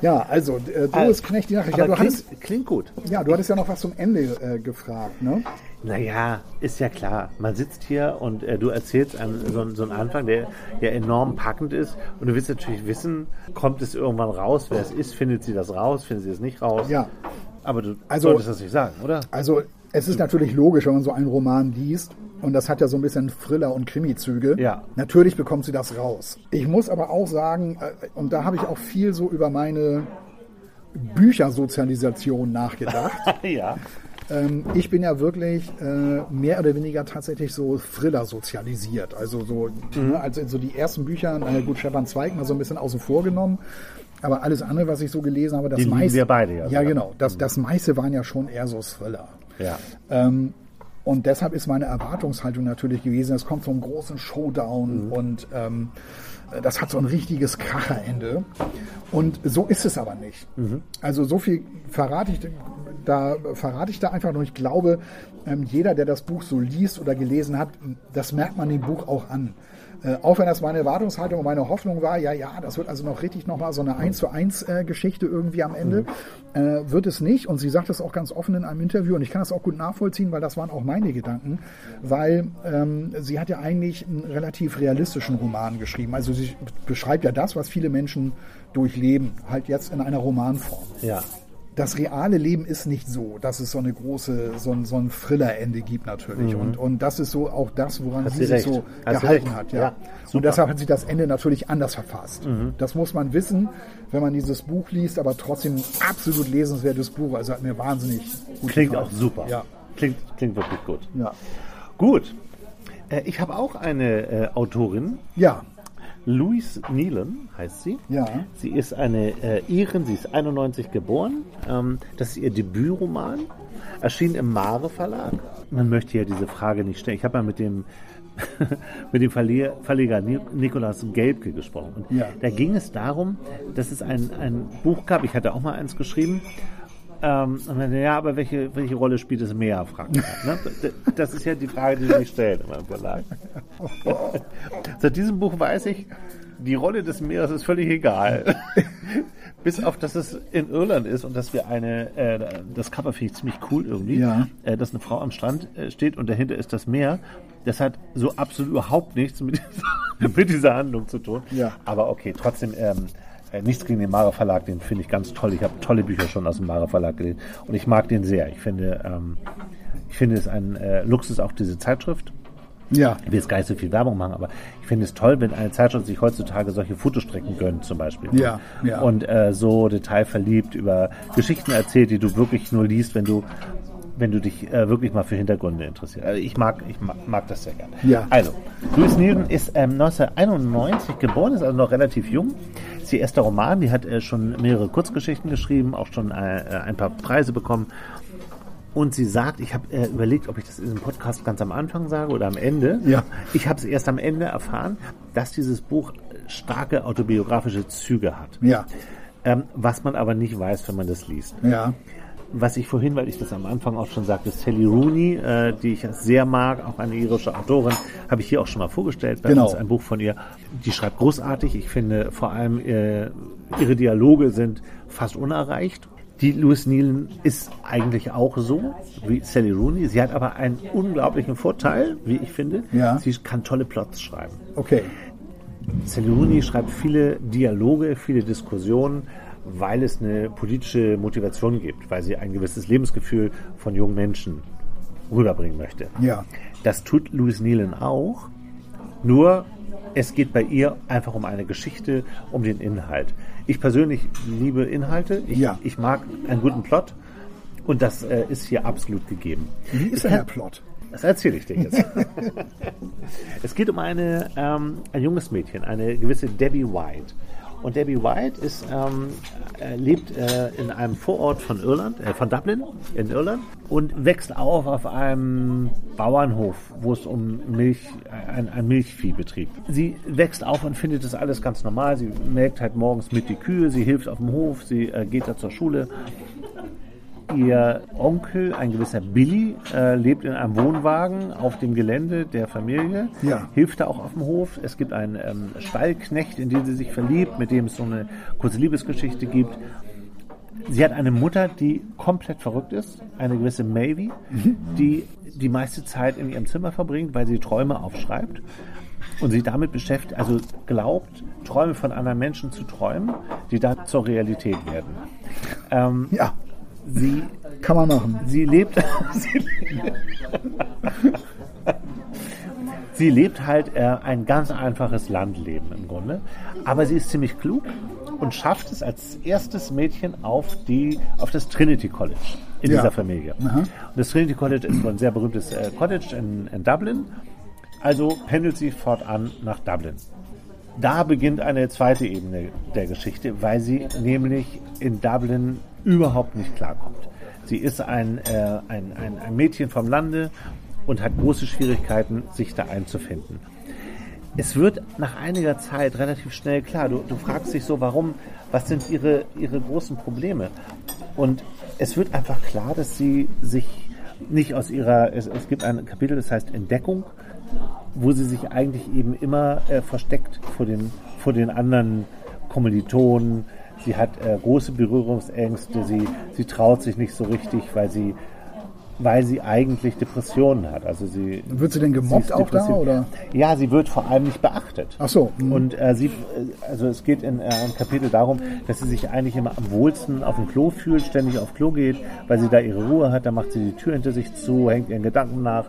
Ja, also äh, Doris Knecht, die Nachricht. Ja, du klingt, hattest, klingt gut. Ja, du hattest ja noch was zum Ende äh, gefragt, ne? Naja, ist ja klar. Man sitzt hier und äh, du erzählst einen, so, so, einen Anfang, der ja enorm packend ist. Und du willst natürlich wissen, kommt es irgendwann raus, wer es ist? Findet sie das raus? Findet sie es nicht raus? Ja. Aber du also, solltest das nicht sagen, oder? Also es ist natürlich logisch, wenn man so einen Roman liest, und das hat ja so ein bisschen Thriller- und Krimi-Züge. Ja. Natürlich bekommt sie das raus. Ich muss aber auch sagen, äh, und da habe ich auch viel so über meine Büchersozialisation nachgedacht. ja. Ähm, ich bin ja wirklich äh, mehr oder weniger tatsächlich so Thriller sozialisiert. Also so, mhm. ne, also so die ersten Bücher, äh, gut, Stefan Zweig mal so ein bisschen außen vor genommen. Aber alles andere, was ich so gelesen habe, das die meiste. wir beide, ja. Ja, genau. Das, mhm. das meiste waren ja schon eher so Thriller. Ja. Ähm, und deshalb ist meine Erwartungshaltung natürlich gewesen, es kommt so ein großen Showdown mhm. und ähm, das hat so ein richtiges Kracherende. Und so ist es aber nicht. Mhm. Also so viel verrate ich, da verrate ich da einfach noch. Ich glaube, ähm, jeder, der das Buch so liest oder gelesen hat, das merkt man dem Buch auch an. Äh, auch wenn das meine Erwartungshaltung und meine Hoffnung war, ja, ja, das wird also noch richtig nochmal so eine 1 zu 1 äh, Geschichte irgendwie am Ende, mhm. äh, wird es nicht. Und sie sagt das auch ganz offen in einem Interview und ich kann das auch gut nachvollziehen, weil das waren auch meine Gedanken, weil ähm, sie hat ja eigentlich einen relativ realistischen Roman geschrieben. Also sie beschreibt ja das, was viele Menschen durchleben, halt jetzt in einer Romanform. Ja das reale Leben ist nicht so, dass es so eine große, so ein, so ein Thriller-Ende gibt natürlich. Mhm. Und, und das ist so auch das, woran hat sie, sich so hat gehalten hat. Ja. ja und deshalb hat sie das Ende natürlich anders verfasst. Mhm. Das muss man wissen, wenn man dieses Buch liest, aber trotzdem ein absolut lesenswertes Buch. Also hat mir wahnsinnig gut Klingt gefallen. auch super. Ja. Klingt, klingt wirklich gut. Ja. Gut. Äh, ich habe auch eine äh, Autorin. Ja. Louise Nealon heißt sie. Ja. Sie ist eine äh, Irin, sie ist 91 geboren. Ähm, das ist ihr Debütroman. Erschien im Mare Verlag. Man möchte ja diese Frage nicht stellen. Ich habe ja mit dem mit dem Verleger, Verleger Nikolaus Gelbke gesprochen. Und ja. da ging es darum, dass es ein, ein Buch gab, ich hatte auch mal eins geschrieben, ähm, ja, aber welche, welche Rolle spielt das Meer, fragt ne? Das ist ja die Frage, die sich stellt in meinem Verlag. Seit diesem Buch weiß ich, die Rolle des Meeres ist völlig egal. Bis auf, dass es in Irland ist und dass wir eine, äh, das Cover finde ich ziemlich cool irgendwie, ja. äh, dass eine Frau am Strand äh, steht und dahinter ist das Meer. Das hat so absolut überhaupt nichts mit dieser, mit dieser Handlung zu tun. Ja. Aber okay, trotzdem, ähm, äh, nichts gegen den Mara Verlag, den finde ich ganz toll. Ich habe tolle Bücher schon aus dem Mara Verlag gelesen und ich mag den sehr. Ich finde, ähm, ich finde es ein äh, Luxus, auch diese Zeitschrift. Ja. Ich will jetzt gar nicht so viel Werbung machen, aber ich finde es toll, wenn eine Zeitschrift sich heutzutage solche Fotostrecken gönnt, zum Beispiel. Ja, ja. Und äh, so detailverliebt über Geschichten erzählt, die du wirklich nur liest, wenn du wenn du dich äh, wirklich mal für Hintergründe interessierst. Also ich mag, ich mag, mag das sehr gerne. Ja. Also, Louis Nealon ist ähm, 1991 geboren, ist also noch relativ jung. Ist ihr erster Roman, die hat äh, schon mehrere Kurzgeschichten geschrieben, auch schon äh, äh ein paar Preise bekommen. Und sie sagt, ich habe äh, überlegt, ob ich das in diesem Podcast ganz am Anfang sage oder am Ende. Ja. Ich habe es erst am Ende erfahren, dass dieses Buch starke autobiografische Züge hat. Ja. Ähm, was man aber nicht weiß, wenn man das liest Ja. Was ich vorhin, weil ich das am Anfang auch schon sagte, Sally Rooney, äh, die ich sehr mag, auch eine irische Autorin, habe ich hier auch schon mal vorgestellt. Bei Genau. uns ein Buch von ihr. Die schreibt großartig. Ich finde vor allem äh, ihre Dialoge sind fast unerreicht. Die Louis Nealon ist eigentlich auch so wie Sally Rooney. Sie hat aber einen unglaublichen Vorteil, wie ich finde. Ja. Sie kann tolle Plots schreiben. Okay. Sally Rooney schreibt viele Dialoge, viele Diskussionen, weil es eine politische Motivation gibt, weil sie ein gewisses Lebensgefühl von jungen Menschen rüberbringen möchte. Ja. Das tut Louis Nealon auch, nur es geht bei ihr einfach um eine Geschichte, um den Inhalt. Ich persönlich liebe Inhalte, ich, Ja. ich mag einen guten Plot und das äh, ist hier absolut gegeben. Wie ist denn der Plot? Das erzähle ich dir jetzt. es geht um eine, ähm, ein junges Mädchen, eine gewisse Debbie White. Und Debbie White ist, ähm, äh, lebt äh, in einem Vorort von Irland, äh, von Dublin in Irland und wächst auf auf einem Bauernhof, wo es um Milch, ein, ein Milchviehbetrieb. Sie wächst auf und findet das alles ganz normal. Sie melkt halt morgens mit die Kühe, sie hilft auf dem Hof, sie äh, geht da zur Schule Ihr Onkel, ein gewisser Billy, äh, lebt in einem Wohnwagen auf dem Gelände der Familie, Ja. hilft da auch auf dem Hof. Es gibt einen ähm, Stallknecht, in den sie sich verliebt, mit dem es so eine kurze Liebesgeschichte gibt. Sie hat eine Mutter, die komplett verrückt ist, eine gewisse Mavie, die die meiste Zeit in ihrem Zimmer verbringt, weil sie Träume aufschreibt und sie damit beschäftigt, also glaubt, Träume von anderen Menschen zu träumen, die da zur Realität werden. Ähm, Ja. Sie Kann man machen. Sie lebt. sie, sie lebt halt äh, ein ganz einfaches Landleben im Grunde. Aber sie ist ziemlich klug und schafft es als erstes Mädchen auf, die, auf das Trinity College in Ja. dieser Familie. Und das Trinity College ist so ein sehr berühmtes äh, College in, in Dublin. Also pendelt sie fortan nach Dublin. Da beginnt eine zweite Ebene der Geschichte, weil sie nämlich in Dublin überhaupt nicht klarkommt. Sie ist ein, äh, ein, ein, ein Mädchen vom Lande und hat große Schwierigkeiten, sich da einzufinden. Es wird nach einiger Zeit relativ schnell klar, du, du fragst dich so, warum, was sind ihre, ihre großen Probleme? Und es wird einfach klar, dass sie sich nicht aus ihrer, es, es gibt ein Kapitel, das heißt Entdeckung, wo sie sich eigentlich eben immer äh, versteckt vor den, vor den anderen Kommilitonen. Sie hat äh, große Berührungsängste, sie, sie traut sich nicht so richtig, weil sie, weil sie eigentlich Depressionen hat. Also sie, Wird sie denn sie gemobbt ist auch da? Oder? Ja, sie wird vor allem nicht beachtet. Ach so. mhm. Und äh, sie, äh, also es geht in äh, einem Kapitel darum, dass sie sich eigentlich immer am wohlsten auf dem Klo fühlt, ständig auf Klo geht, weil sie da ihre Ruhe hat. Da macht sie die Tür hinter sich zu, hängt ihren Gedanken nach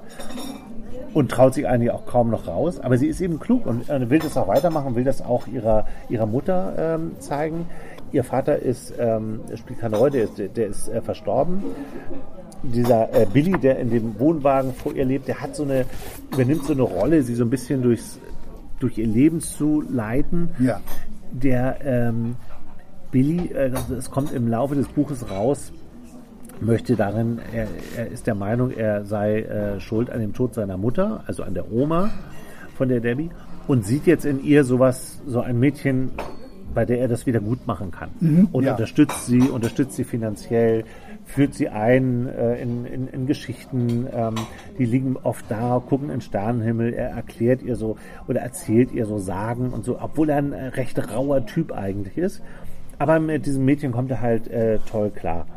und traut sich eigentlich auch kaum noch raus. Aber sie ist eben klug und äh, will das auch weitermachen, will das auch ihrer, ihrer Mutter ähm, zeigen. Ihr Vater ist, ähm, spielt keine Rolle, der ist, der ist äh, verstorben. Dieser äh, Billy, der in dem Wohnwagen vor ihr lebt, der hat so eine, übernimmt so eine Rolle, sie so ein bisschen durchs, durch ihr Leben zu leiten. Ja. Der ähm, Billy, äh, kommt im Laufe des Buches raus, möchte darin, er, er ist der Meinung, er sei äh, schuld an dem Tod seiner Mutter, also an der Oma von der Debbie, und sieht jetzt in ihr sowas, so ein Mädchen, bei der er das wieder gut machen kann. und ja. unterstützt sie, unterstützt sie finanziell, führt sie ein äh, in, in, in Geschichten, ähm, die liegen oft da, gucken in Sternenhimmel, er erklärt ihr so oder erzählt ihr so Sagen und so, obwohl er ein äh, recht rauer Typ eigentlich ist. Aber mit diesem Mädchen kommt er halt äh, toll klar.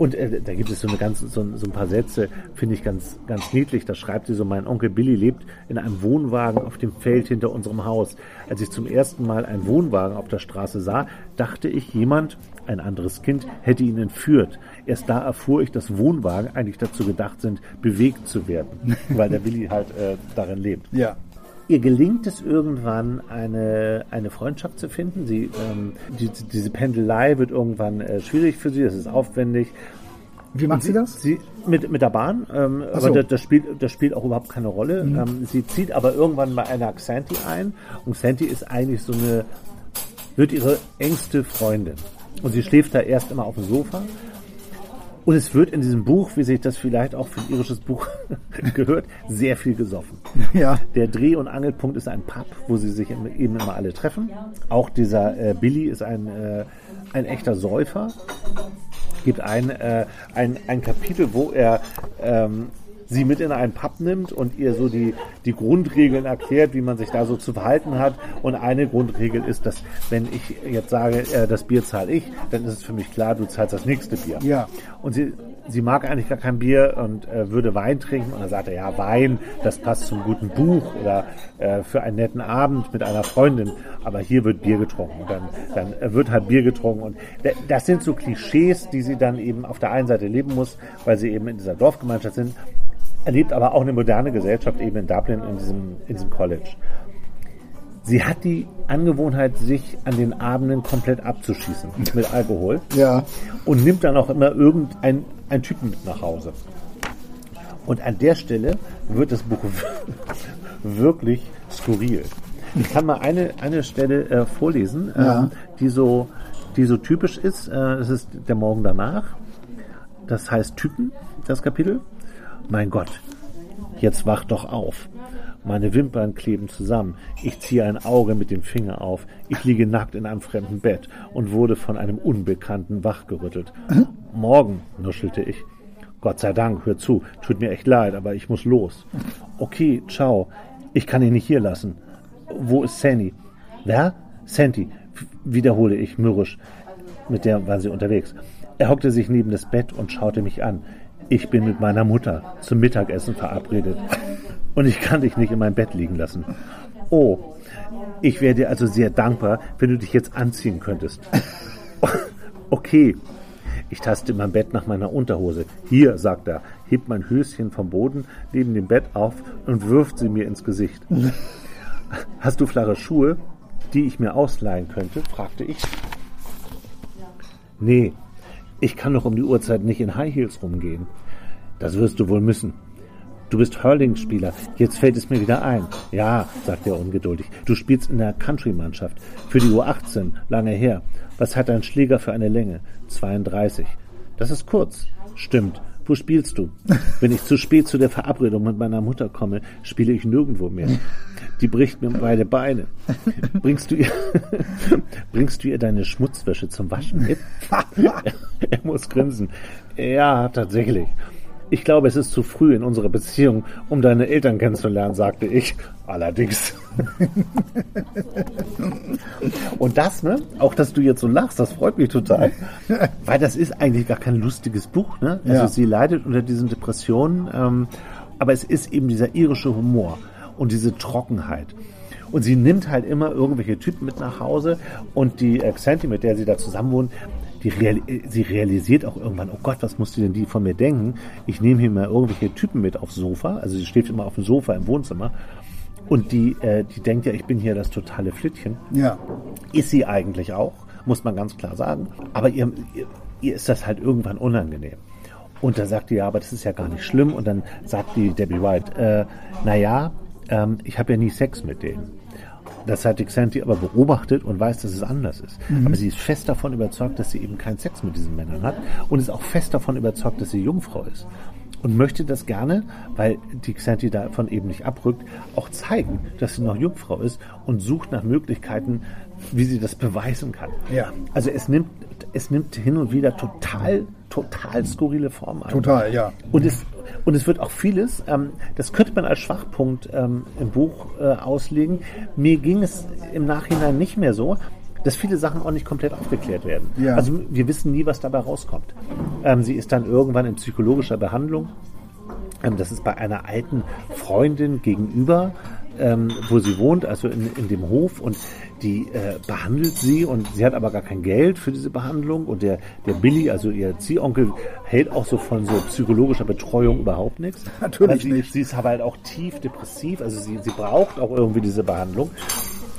Und äh, da gibt es so, eine ganz, so, so ein paar Sätze, finde ich ganz, ganz niedlich. Da schreibt sie so, mein Onkel Billy lebt in einem Wohnwagen auf dem Feld hinter unserem Haus. Als ich zum ersten Mal einen Wohnwagen auf der Straße sah, dachte ich, jemand, ein anderes Kind, hätte ihn entführt. Erst da erfuhr ich, dass Wohnwagen eigentlich dazu gedacht sind, bewegt zu werden, weil der Billy halt äh, darin lebt. Ja. Ihr gelingt es irgendwann, eine, eine Freundschaft zu finden. Sie, ähm, die, diese Pendelei wird irgendwann äh, schwierig für sie, das ist aufwendig. Wie macht sie das? Sie, mit, mit der Bahn, ähm, so. aber das, das, spielt, das spielt auch überhaupt keine Rolle. Ähm, sie zieht aber irgendwann bei einer Xanti ein und Xanti ist eigentlich so eine, wird ihre engste Freundin. Und sie schläft da erst immer auf dem Sofa. Und es wird in diesem Buch, wie sich das vielleicht auch für ein irisches Buch gehört, sehr viel gesoffen. Ja. Der Dreh- und Angelpunkt ist ein Pub, wo sie sich eben immer alle treffen. Auch dieser äh, Billy ist ein, äh, ein echter Säufer. Gibt ein, äh, ein, ein Kapitel, wo er ähm, sie mit in einen Pub nimmt und ihr so die, die Grundregeln erklärt, wie man sich da so zu verhalten hat. Und eine Grundregel ist, dass wenn ich jetzt sage, äh, das Bier zahle ich, dann ist es für mich klar, du zahlst das nächste Bier. Ja. Und sie, sie mag eigentlich gar kein Bier und äh, würde Wein trinken. Und dann sagt er, ja, Wein, das passt zum guten Buch oder äh, für einen netten Abend mit einer Freundin. Aber hier wird Bier getrunken. Und dann, dann äh, wird halt Bier getrunken. Und da- das sind so Klischees, die sie dann eben auf der einen Seite leben muss, weil sie eben in dieser Dorfgemeinschaft sind. Erlebt aber auch eine moderne Gesellschaft eben in Dublin in diesem, in diesem College. Sie hat die Angewohnheit, sich an den Abenden komplett abzuschießen mit Alkohol Ja. und nimmt dann auch immer irgendeinen einen Typen mit nach Hause. Und an der Stelle wird das Buch wirklich skurril. Ich kann mal eine, eine Stelle äh, vorlesen, Ja. ähm, die, so, die so typisch ist. Äh, es ist der Morgen danach. Das heißt Typen, das Kapitel. Mein Gott, jetzt wach doch auf. Meine Wimpern kleben zusammen. Ich ziehe ein Auge mit dem Finger auf. Ich liege nackt in einem fremden Bett und wurde von einem Unbekannten wachgerüttelt. Morgen, nuschelte ich. Gott sei Dank, hör zu. Tut mir echt leid, aber ich muss los. Okay, ciao. Ich kann ihn nicht hier lassen. Wo ist Sandy? Wer? Sandy, wiederhole ich mürrisch. Mit der waren sie unterwegs. Er hockte sich neben das Bett und schaute mich an. Ich bin mit meiner Mutter zum Mittagessen verabredet. Und ich kann dich nicht in mein Bett liegen lassen. Oh, ich wäre dir also sehr dankbar, wenn du dich jetzt anziehen könntest. Okay. Ich taste in meinem Bett nach meiner Unterhose. Hier, sagt er, hebt mein Höschen vom Boden neben dem Bett auf und wirft sie mir ins Gesicht. Hast du flache Schuhe, die ich mir ausleihen könnte? fragte ich. Nee, ich kann doch um die Uhrzeit nicht in High Heels rumgehen. Das wirst du wohl müssen. Du bist Hurling-Spieler. Jetzt fällt es mir wieder ein. Ja, sagt er ungeduldig. Du spielst in der Country-Mannschaft. Für die U18. Lange her. Was hat dein Schläger für eine Länge? 32. Das ist kurz. Stimmt. Wo spielst du? Wenn ich zu spät zu der Verabredung mit meiner Mutter komme, spiele ich nirgendwo mehr. Die bricht mir beide Beine. Bringst du ihr, bringst du ihr deine Schmutzwäsche zum Waschen er muss grinsen. Ja, tatsächlich. Ich glaube, es ist zu früh in unserer Beziehung, um deine Eltern kennenzulernen, sagte ich. Allerdings. Und das, ne? Auch, dass du jetzt so lachst, das freut mich total. Weil das ist eigentlich gar kein lustiges Buch, ne? Also Ja. sie leidet unter diesen Depressionen, ähm, aber es ist eben dieser irische Humor und diese Trockenheit. Und sie nimmt halt immer irgendwelche Typen mit nach Hause und die äh, Xanthi, mit der sie da zusammen wohnt, real, sie realisiert auch irgendwann, oh Gott, was musste denn die von mir denken? Ich nehme hier mal irgendwelche Typen mit aufs Sofa, also sie schläft immer auf dem Sofa im Wohnzimmer und die, äh, die denkt ja, ich bin hier das totale Flittchen. Ja. Ist sie eigentlich auch, muss man ganz klar sagen. Aber ihr, ihr, ihr ist das halt irgendwann unangenehm. Und da sagt die, ja, aber das ist ja gar nicht schlimm. Und dann sagt die Debbie White, äh, naja, ähm, ich habe ja nie Sex mit denen. Das hat die Xanthi aber beobachtet und weiß, dass es anders ist. Aber sie ist fest davon überzeugt, dass sie eben keinen Sex mit diesen Männern hat und ist auch fest davon überzeugt, dass sie Jungfrau ist. Und möchte das gerne, weil die Xanthi davon eben nicht abrückt, auch zeigen, dass sie noch Jungfrau ist und sucht nach Möglichkeiten, wie sie das beweisen kann. Ja. Also es nimmt, es nimmt hin und wieder total, total skurrile Formen an. Total, ja. Und es, und es wird auch vieles, ähm, das könnte man als Schwachpunkt ähm, im Buch äh, auslegen. Mir ging es im Nachhinein nicht mehr so, dass viele Sachen auch nicht komplett aufgeklärt werden. Ja. Also wir wissen nie, was dabei rauskommt. Ähm, sie ist dann irgendwann in psychologischer Behandlung. Ähm, das ist bei einer alten Freundin gegenüber, ähm, wo sie wohnt, also in, in dem Hof und die äh, behandelt sie und sie hat aber gar kein Geld für diese Behandlung und der, der Billy, also ihr Ziehonkel, hält auch so von so psychologischer Betreuung überhaupt nichts. Natürlich sie, nicht. Sie ist aber halt auch tief depressiv, also sie, sie braucht auch irgendwie diese Behandlung.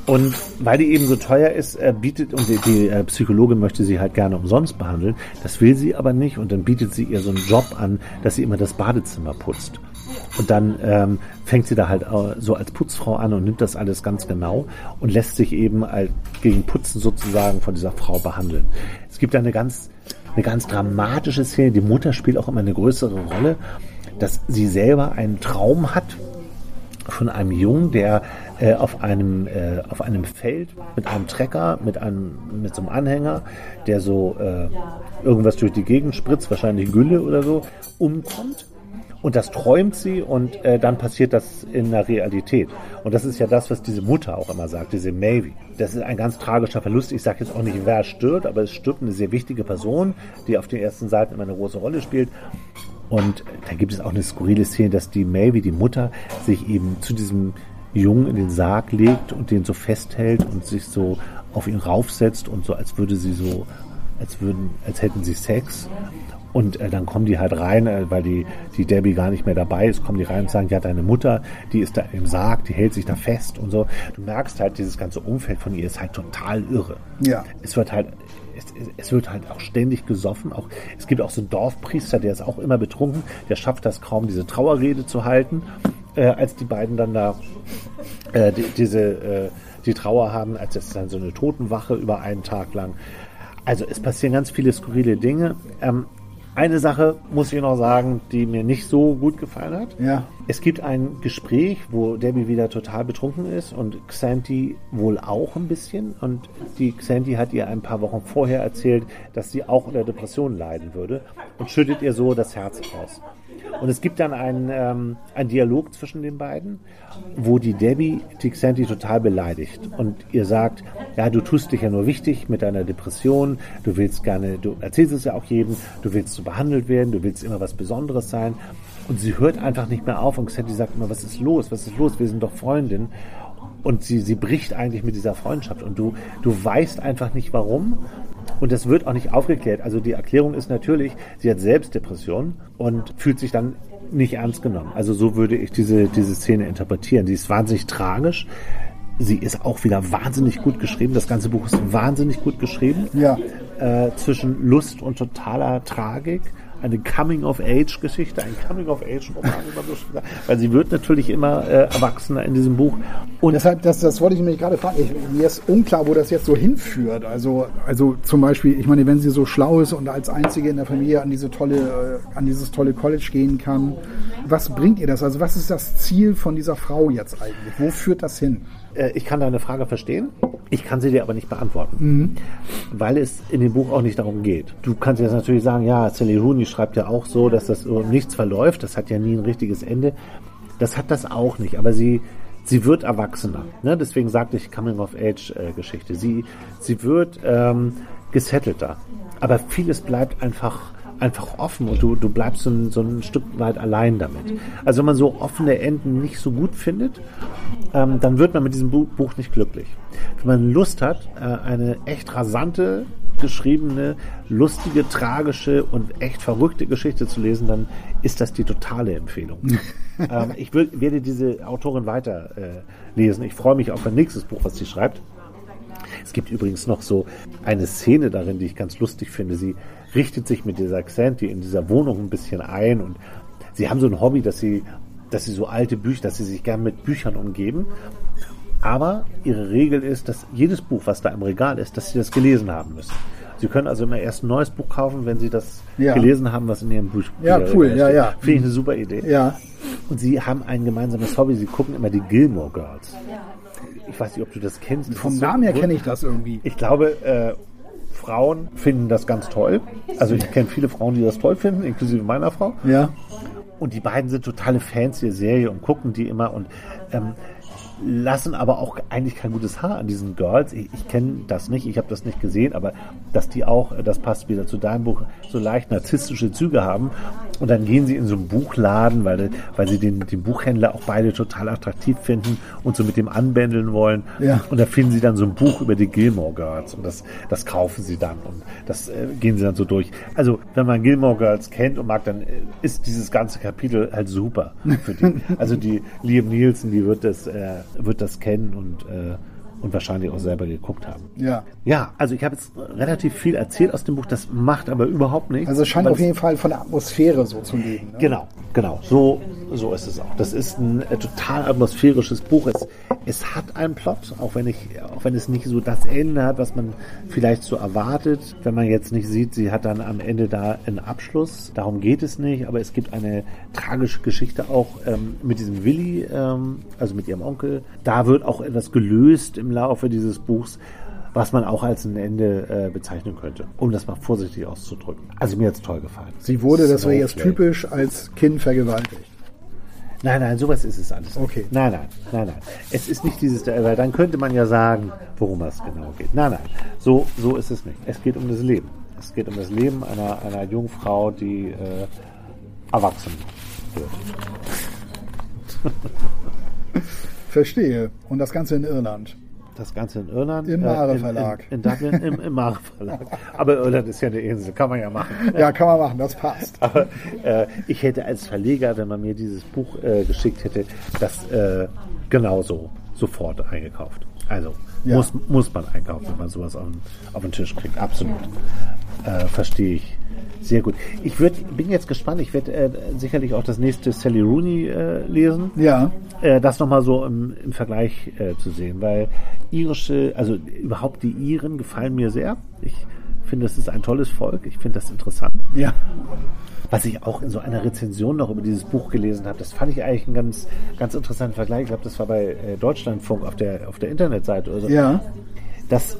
Und weil die eben so teuer ist, äh, bietet, und die, die äh, Psychologin möchte sie halt gerne umsonst behandeln, das will sie aber nicht und dann bietet sie ihr so einen Job an, dass sie immer das Badezimmer putzt. Und dann ähm, fängt sie da halt so als Putzfrau an und nimmt das alles ganz genau und lässt sich eben als, gegen Putzen sozusagen von dieser Frau behandeln. Es gibt da eine ganz, eine ganz dramatische Szene, die Mutter spielt auch immer eine größere Rolle, dass sie selber einen Traum hat, von einem Jungen, der äh, auf einem äh, auf einem Feld mit einem Trecker, mit einem mit so einem Anhänger, der so äh, irgendwas durch die Gegend spritzt, wahrscheinlich Gülle oder so, umkommt. Und das träumt sie und äh, dann passiert das in der Realität. Und das ist ja das, was diese Mutter auch immer sagt, diese Mavie. Das ist ein ganz tragischer Verlust. Ich sage jetzt auch nicht, wer stirbt, aber es stirbt eine sehr wichtige Person, die auf den ersten Seiten immer eine große Rolle spielt. Und da gibt es auch eine skurrile Szene, dass die Mavie, die Mutter, sich eben zu diesem Jungen in den Sarg legt und den so festhält und sich so auf ihn raufsetzt und so, als würde sie so, als würden, als hätten sie Sex. Und äh, dann kommen die halt rein, äh, weil die, die Debbie gar nicht mehr dabei ist, kommen die rein und sagen, ja, deine Mutter, die ist da im Sarg, die hält sich da fest und so. Du merkst halt, dieses ganze Umfeld von ihr ist halt total irre. Ja. Es wird halt, es, es wird halt auch ständig gesoffen. Auch, es gibt auch so einen Dorfpriester, der ist auch immer betrunken, der schafft das kaum, diese Trauerrede zu halten, äh, als die beiden dann da äh, die, diese äh, die Trauer haben, als es dann so eine Totenwache über einen Tag lang. Also es passieren ganz viele skurrile Dinge. Ähm, eine Sache muss ich noch sagen, die mir nicht so gut gefallen hat. Ja. Es gibt ein Gespräch, wo Debbie wieder total betrunken ist und Xanti wohl auch ein bisschen. Und die Xanti hat ihr ein paar Wochen vorher erzählt, dass sie auch unter Depressionen leiden würde und schüttet ihr so das Herz aus. Und es gibt dann einen, ähm, einen Dialog zwischen den beiden, wo die Debbie die Xanti total beleidigt und ihr sagt, ja, du tust dich ja nur wichtig mit deiner Depression, du willst gerne, du erzählst es ja auch jedem, du willst so behandelt werden, du willst immer was Besonderes sein. Und sie hört einfach nicht mehr auf und Xanti sagt immer, was ist los, was ist los, wir sind doch Freundin. Und sie, sie bricht eigentlich mit dieser Freundschaft und du, du weißt einfach nicht warum. Und das wird auch nicht aufgeklärt. Also die Erklärung ist natürlich, sie hat Selbstdepression und fühlt sich dann nicht ernst genommen. Also so würde ich diese, diese Szene interpretieren. Die ist wahnsinnig tragisch. Sie ist auch wieder wahnsinnig gut geschrieben. Das ganze Buch ist wahnsinnig gut geschrieben. Ja. Äh, zwischen Lust und totaler Tragik. Eine Coming-of-Age-Geschichte, ein Coming-of-Age-Roman. Weil sie wird natürlich immer äh, erwachsener in diesem Buch. Und Deshalb, das, das wollte ich mich gerade fragen. Ich, mir ist unklar, wo das jetzt so hinführt. Also, also zum Beispiel, ich meine, wenn sie so schlau ist und als einzige in der Familie an diese tolle, äh, an dieses tolle College gehen kann, was bringt ihr das? Also, was ist das Ziel von dieser Frau jetzt eigentlich? Wo führt das hin? Äh, ich kann deine Frage verstehen. Ich kann sie dir aber nicht beantworten, weil es in dem Buch auch nicht darum geht. Du kannst jetzt natürlich sagen, ja, Sally Rooney schreibt ja auch so, dass das um nichts verläuft. Das hat ja nie ein richtiges Ende. Das hat das auch nicht, aber sie, sie wird erwachsener. Ne? Deswegen sagte ich Coming-of-Age-Geschichte. Sie, sie wird ähm, gesettelter. Aber vieles bleibt einfach einfach offen und du, du bleibst so ein, so ein Stück weit allein damit. Also wenn man so offene Enden nicht so gut findet, ähm, dann wird man mit diesem Bu Buch nicht glücklich. Wenn man Lust hat, äh, eine echt rasante, geschriebene, lustige, tragische und echt verrückte Geschichte zu lesen, dann ist das die totale Empfehlung. ähm, ich will, werde diese Autorin weiter äh, lesen. Ich freue mich auf ein nächstes Buch, was sie schreibt. Es gibt übrigens noch so eine Szene darin, die ich ganz lustig finde. Sie richtet sich mit dieser Xanti in dieser Wohnung ein bisschen ein und sie haben so ein Hobby, dass sie, dass sie so alte Bücher, dass sie sich gern mit Büchern umgeben. Aber ihre Regel ist, dass jedes Buch, was da im Regal ist, dass sie das gelesen haben müssen. Sie können also immer erst ein neues Buch kaufen, wenn Sie das Ja. gelesen haben, was in Ihrem Buch Ja, Bücherregal cool, ja, steht. ja. Finde ich eine super Idee. Ja. Und Sie haben ein gemeinsames Hobby. Sie gucken immer die Gilmore Girls. Ich weiß nicht, ob du das kennst. Das Vom ist so- Namen her kenne ich das irgendwie. ich glaube, äh, Frauen finden das ganz toll. Also ich kenne viele Frauen, die das toll finden, inklusive meiner Frau. Ja. Und die beiden sind totale Fans der Serie und gucken die immer. Und ähm, lassen aber auch eigentlich kein gutes Haar an diesen Girls. Ich, ich kenne das nicht, ich habe das nicht gesehen, aber dass die auch, das passt wieder zu deinem Buch, so leicht narzisstische Züge haben. Und dann gehen sie in so einen Buchladen, weil, weil sie den, den Buchhändler auch beide total attraktiv finden und so mit dem anbändeln wollen. Ja. Und da finden sie dann so ein Buch über die Gilmore Girls und das, das kaufen sie dann und das äh, gehen sie dann so durch. Also, wenn man Gilmore Girls kennt und mag, dann äh, ist dieses ganze Kapitel halt super für die. Also die Liam Nielsen, die wird das, äh, wird das kennen und, äh, und wahrscheinlich auch selber geguckt haben. Ja. Ja, also ich habe jetzt relativ viel erzählt aus dem Buch, das macht aber überhaupt nichts. Also es scheint auf jeden Fall von der Atmosphäre so zu leben. Ne? Genau, genau. So, so ist es auch. Das ist ein äh, total atmosphärisches Buch. Es, es hat einen Plot, auch wenn ich, auch wenn es nicht so das Ende hat, was man vielleicht so erwartet. Wenn man jetzt nicht sieht, sie hat dann am Ende da einen Abschluss. Darum geht es nicht. Aber es gibt eine tragische Geschichte auch ähm, mit diesem Willi, ähm, also mit ihrem Onkel. Da wird auch etwas gelöst im Laufe dieses Buchs was man auch als ein Ende äh, bezeichnen könnte, um das mal vorsichtig auszudrücken. Also mir jetzt toll gefallen. Sie wurde, das wäre jetzt typisch, als Kind vergewaltigt. Nein, nein, sowas ist es alles. nicht. Okay. Nein, nein, nein, nein. Es ist nicht dieses, weil dann könnte man ja sagen, worum es genau geht. Nein, nein, so, so ist es nicht. Es geht um das Leben. Es geht um das Leben einer, einer Jungfrau, die äh, erwachsen wird. Verstehe. Und das Ganze in Irland. Das Ganze in Irland. Im äh, Mare in- Verlag. In, in Dublin, im, im Mare Verlag. Aber Irland ist ja eine Insel, kann man ja machen. Ja, kann man machen, das passt. Aber äh, ich hätte als Verleger, wenn man mir dieses Buch äh, geschickt hätte, das äh, genauso sofort eingekauft. Also Ja. muss, muss man einkaufen, wenn man sowas auf, den- auf den Tisch kriegt. Absolut. Äh, Verstehe ich. Sehr gut. Ich würd, bin jetzt gespannt. Ich werde äh, sicherlich auch das nächste Sally Rooney äh, lesen Ja, äh, das nochmal so im, im Vergleich äh, zu sehen, weil irische, also überhaupt die Iren gefallen mir sehr. Ich finde, es ist ein tolles Volk. Ich finde das interessant. ja. Was ich auch in so einer Rezension noch über dieses Buch gelesen habe, das fand ich eigentlich einen ganz, ganz interessanten Vergleich. Ich glaube, das war bei äh, Deutschlandfunk auf der, auf der Internetseite oder so. Ja, Dass,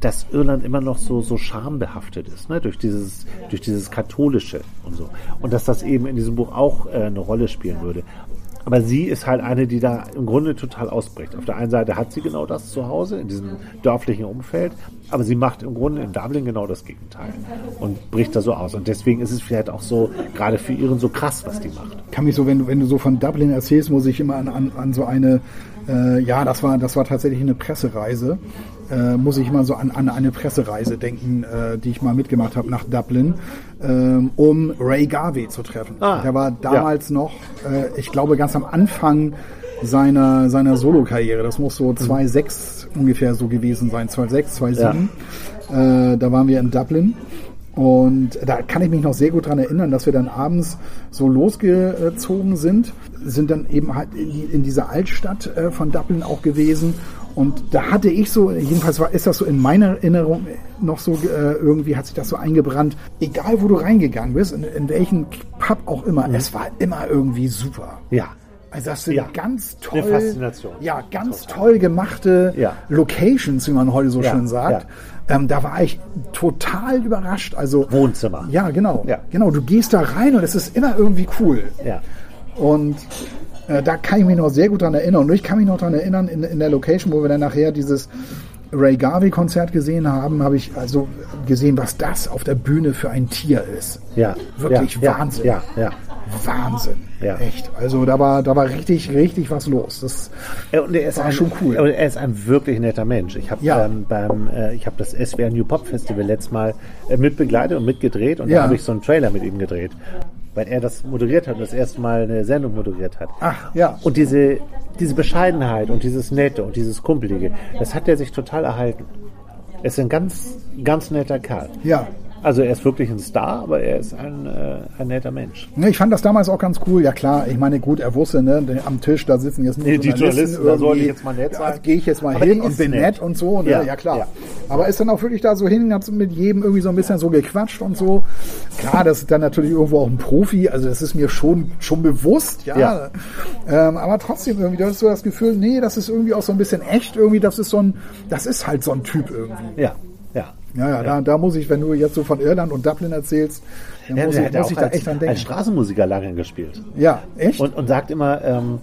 dass Irland immer noch so, so schambehaftet ist, ne? durch, dieses, durch dieses Katholische und so. Und dass das eben in diesem Buch auch äh, eine Rolle spielen würde. Aber sie ist halt eine, die da im Grunde total ausbricht. Auf der einen Seite hat sie genau das zu Hause, in diesem dörflichen Umfeld, aber sie macht im Grunde in Dublin genau das Gegenteil und bricht da so aus. Und deswegen ist es vielleicht auch so, gerade für ihren so krass, was die macht. kann mich so, wenn du, wenn du so von Dublin erzählst, muss ich immer an, an, an so eine, äh, ja, das war, das war tatsächlich eine Pressereise, äh, muss ich immer so an, an eine Pressereise denken, äh, die ich mal mitgemacht habe nach Dublin, ähm, um Ray Garvey zu treffen. Ah, Der war damals noch, äh, ich glaube, ganz am Anfang seiner, seiner Solo-Karriere. Das muss so 2,6 ungefähr so gewesen sein, 2,6, 2,7. Äh, da waren wir in Dublin. Und da kann ich mich noch sehr gut dran erinnern, dass wir dann abends so losgezogen sind, sind dann eben halt in, die, in dieser Altstadt äh, von Dublin auch gewesen. Und da hatte ich so, jedenfalls war, ist das so in meiner Erinnerung noch so, äh, irgendwie hat sich das so eingebrannt. Egal wo du reingegangen bist, in, in welchen Pub auch immer, es war immer irgendwie super. Ja. Also das sind Ja. ganz toll, Eine Faszination. ja, ganz toll gemachte Ja. Locations, wie man heute so Ja, schön sagt. Ähm, da war ich total überrascht. Also Wohnzimmer. Ja, genau, Ja. genau. Du gehst da rein und es ist immer irgendwie cool. Ja. Und äh, da kann ich mich noch sehr gut dran erinnern. Und ich kann mich noch dran erinnern, in, in der Location, wo wir dann nachher dieses Ray Garvey-Konzert gesehen haben, habe ich also gesehen, was das auf der Bühne für ein Tier ist. Ja. Wirklich ja, Wahnsinn. Ja, ja. Wahnsinn. Ja. Echt. Also da war, da war richtig, richtig was los. Das, Und er ist War ein, schon cool. Und er ist ein wirklich netter Mensch. Ich habe Ja. ähm, beim, äh, ich habe das SWR New Pop Festival letztes Mal äh, mitbegleitet und mitgedreht und Ja. da habe ich so einen Trailer mit ihm gedreht, weil er das moderiert hat und das erste Mal eine Sendung moderiert hat. Ach, ja. Und diese, diese Bescheidenheit und dieses Nette und dieses Kumpelige, das hat er sich total erhalten. Er ist ein ganz, ganz netter Kerl. ja. Also er ist wirklich ein Star, aber er ist ein, äh, ein netter Mensch. Ne, Ich fand das damals auch ganz cool. Ja klar, ich meine, gut, er wusste, ne, am Tisch, da sitzen jetzt nur Nee, die Journalisten, da soll ich jetzt mal nett sein. Ja, Gehe ich jetzt mal Aber hin und bin nett. nett und so, ne? Ja, ja, klar. ja. Aber ist dann auch wirklich da so hin, hat mit jedem irgendwie so ein bisschen so gequatscht und so. Klar, das ist dann natürlich irgendwo auch ein Profi, also das ist mir schon, schon bewusst, ja. Ja. Ähm, aber trotzdem irgendwie, du hast so das Gefühl, nee, das ist irgendwie auch so ein bisschen echt, irgendwie, das ist so ein, das ist halt so ein Typ irgendwie. Ja, ja. Ja, ja, Da, da muss ich, wenn du jetzt so von Irland und Dublin erzählst, dann Ja, muss ich, ja muss ich da als, echt dran als denken. Straßenmusiker lange gespielt. Ja, echt? Und, und sagt immer, ähm,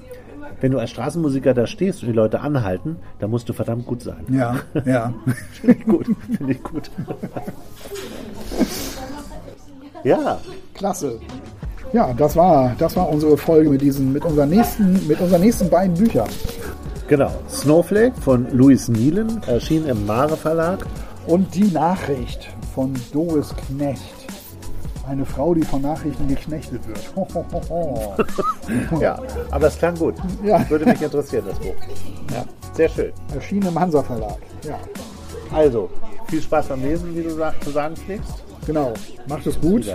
wenn du als Straßenmusiker da stehst und die Leute anhalten, dann musst du verdammt gut sein. Ja, ja. Finde ich gut. Finde ich gut. ja, Klasse. Ja, das war, das war unsere Folge mit diesen, mit unseren nächsten, mit unseren nächsten beiden Büchern. genau. Snowflake von Louis Nielen erschien im Mare Verlag. Und die Nachricht von Doris Knecht. Eine Frau, die von Nachrichten geknechtet wird. Ho, ho, ho, ho. Ja, aber es klang gut. Ja. Würde mich interessieren, das Buch. Ja, sehr schön. Erschienen im Hansa Verlag. Ja, Also, viel Spaß beim Lesen, wie du zu sagen pflegst. Genau. Macht es gut.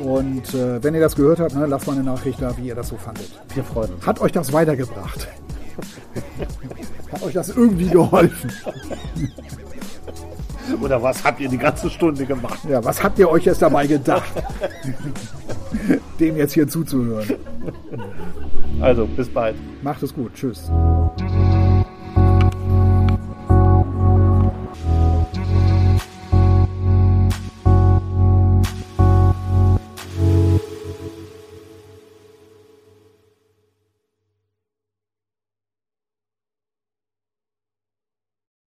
Und äh, wenn ihr das gehört habt, ne, lasst mal eine Nachricht da, wie ihr das so fandet. Wir freuen uns. Hat euch das weitergebracht? Hat euch das irgendwie geholfen? Oder was habt ihr die ganze Stunde gemacht? Ja, was habt ihr euch jetzt dabei gedacht, dem jetzt hier zuzuhören? Also, bis bald. Macht es gut. Tschüss.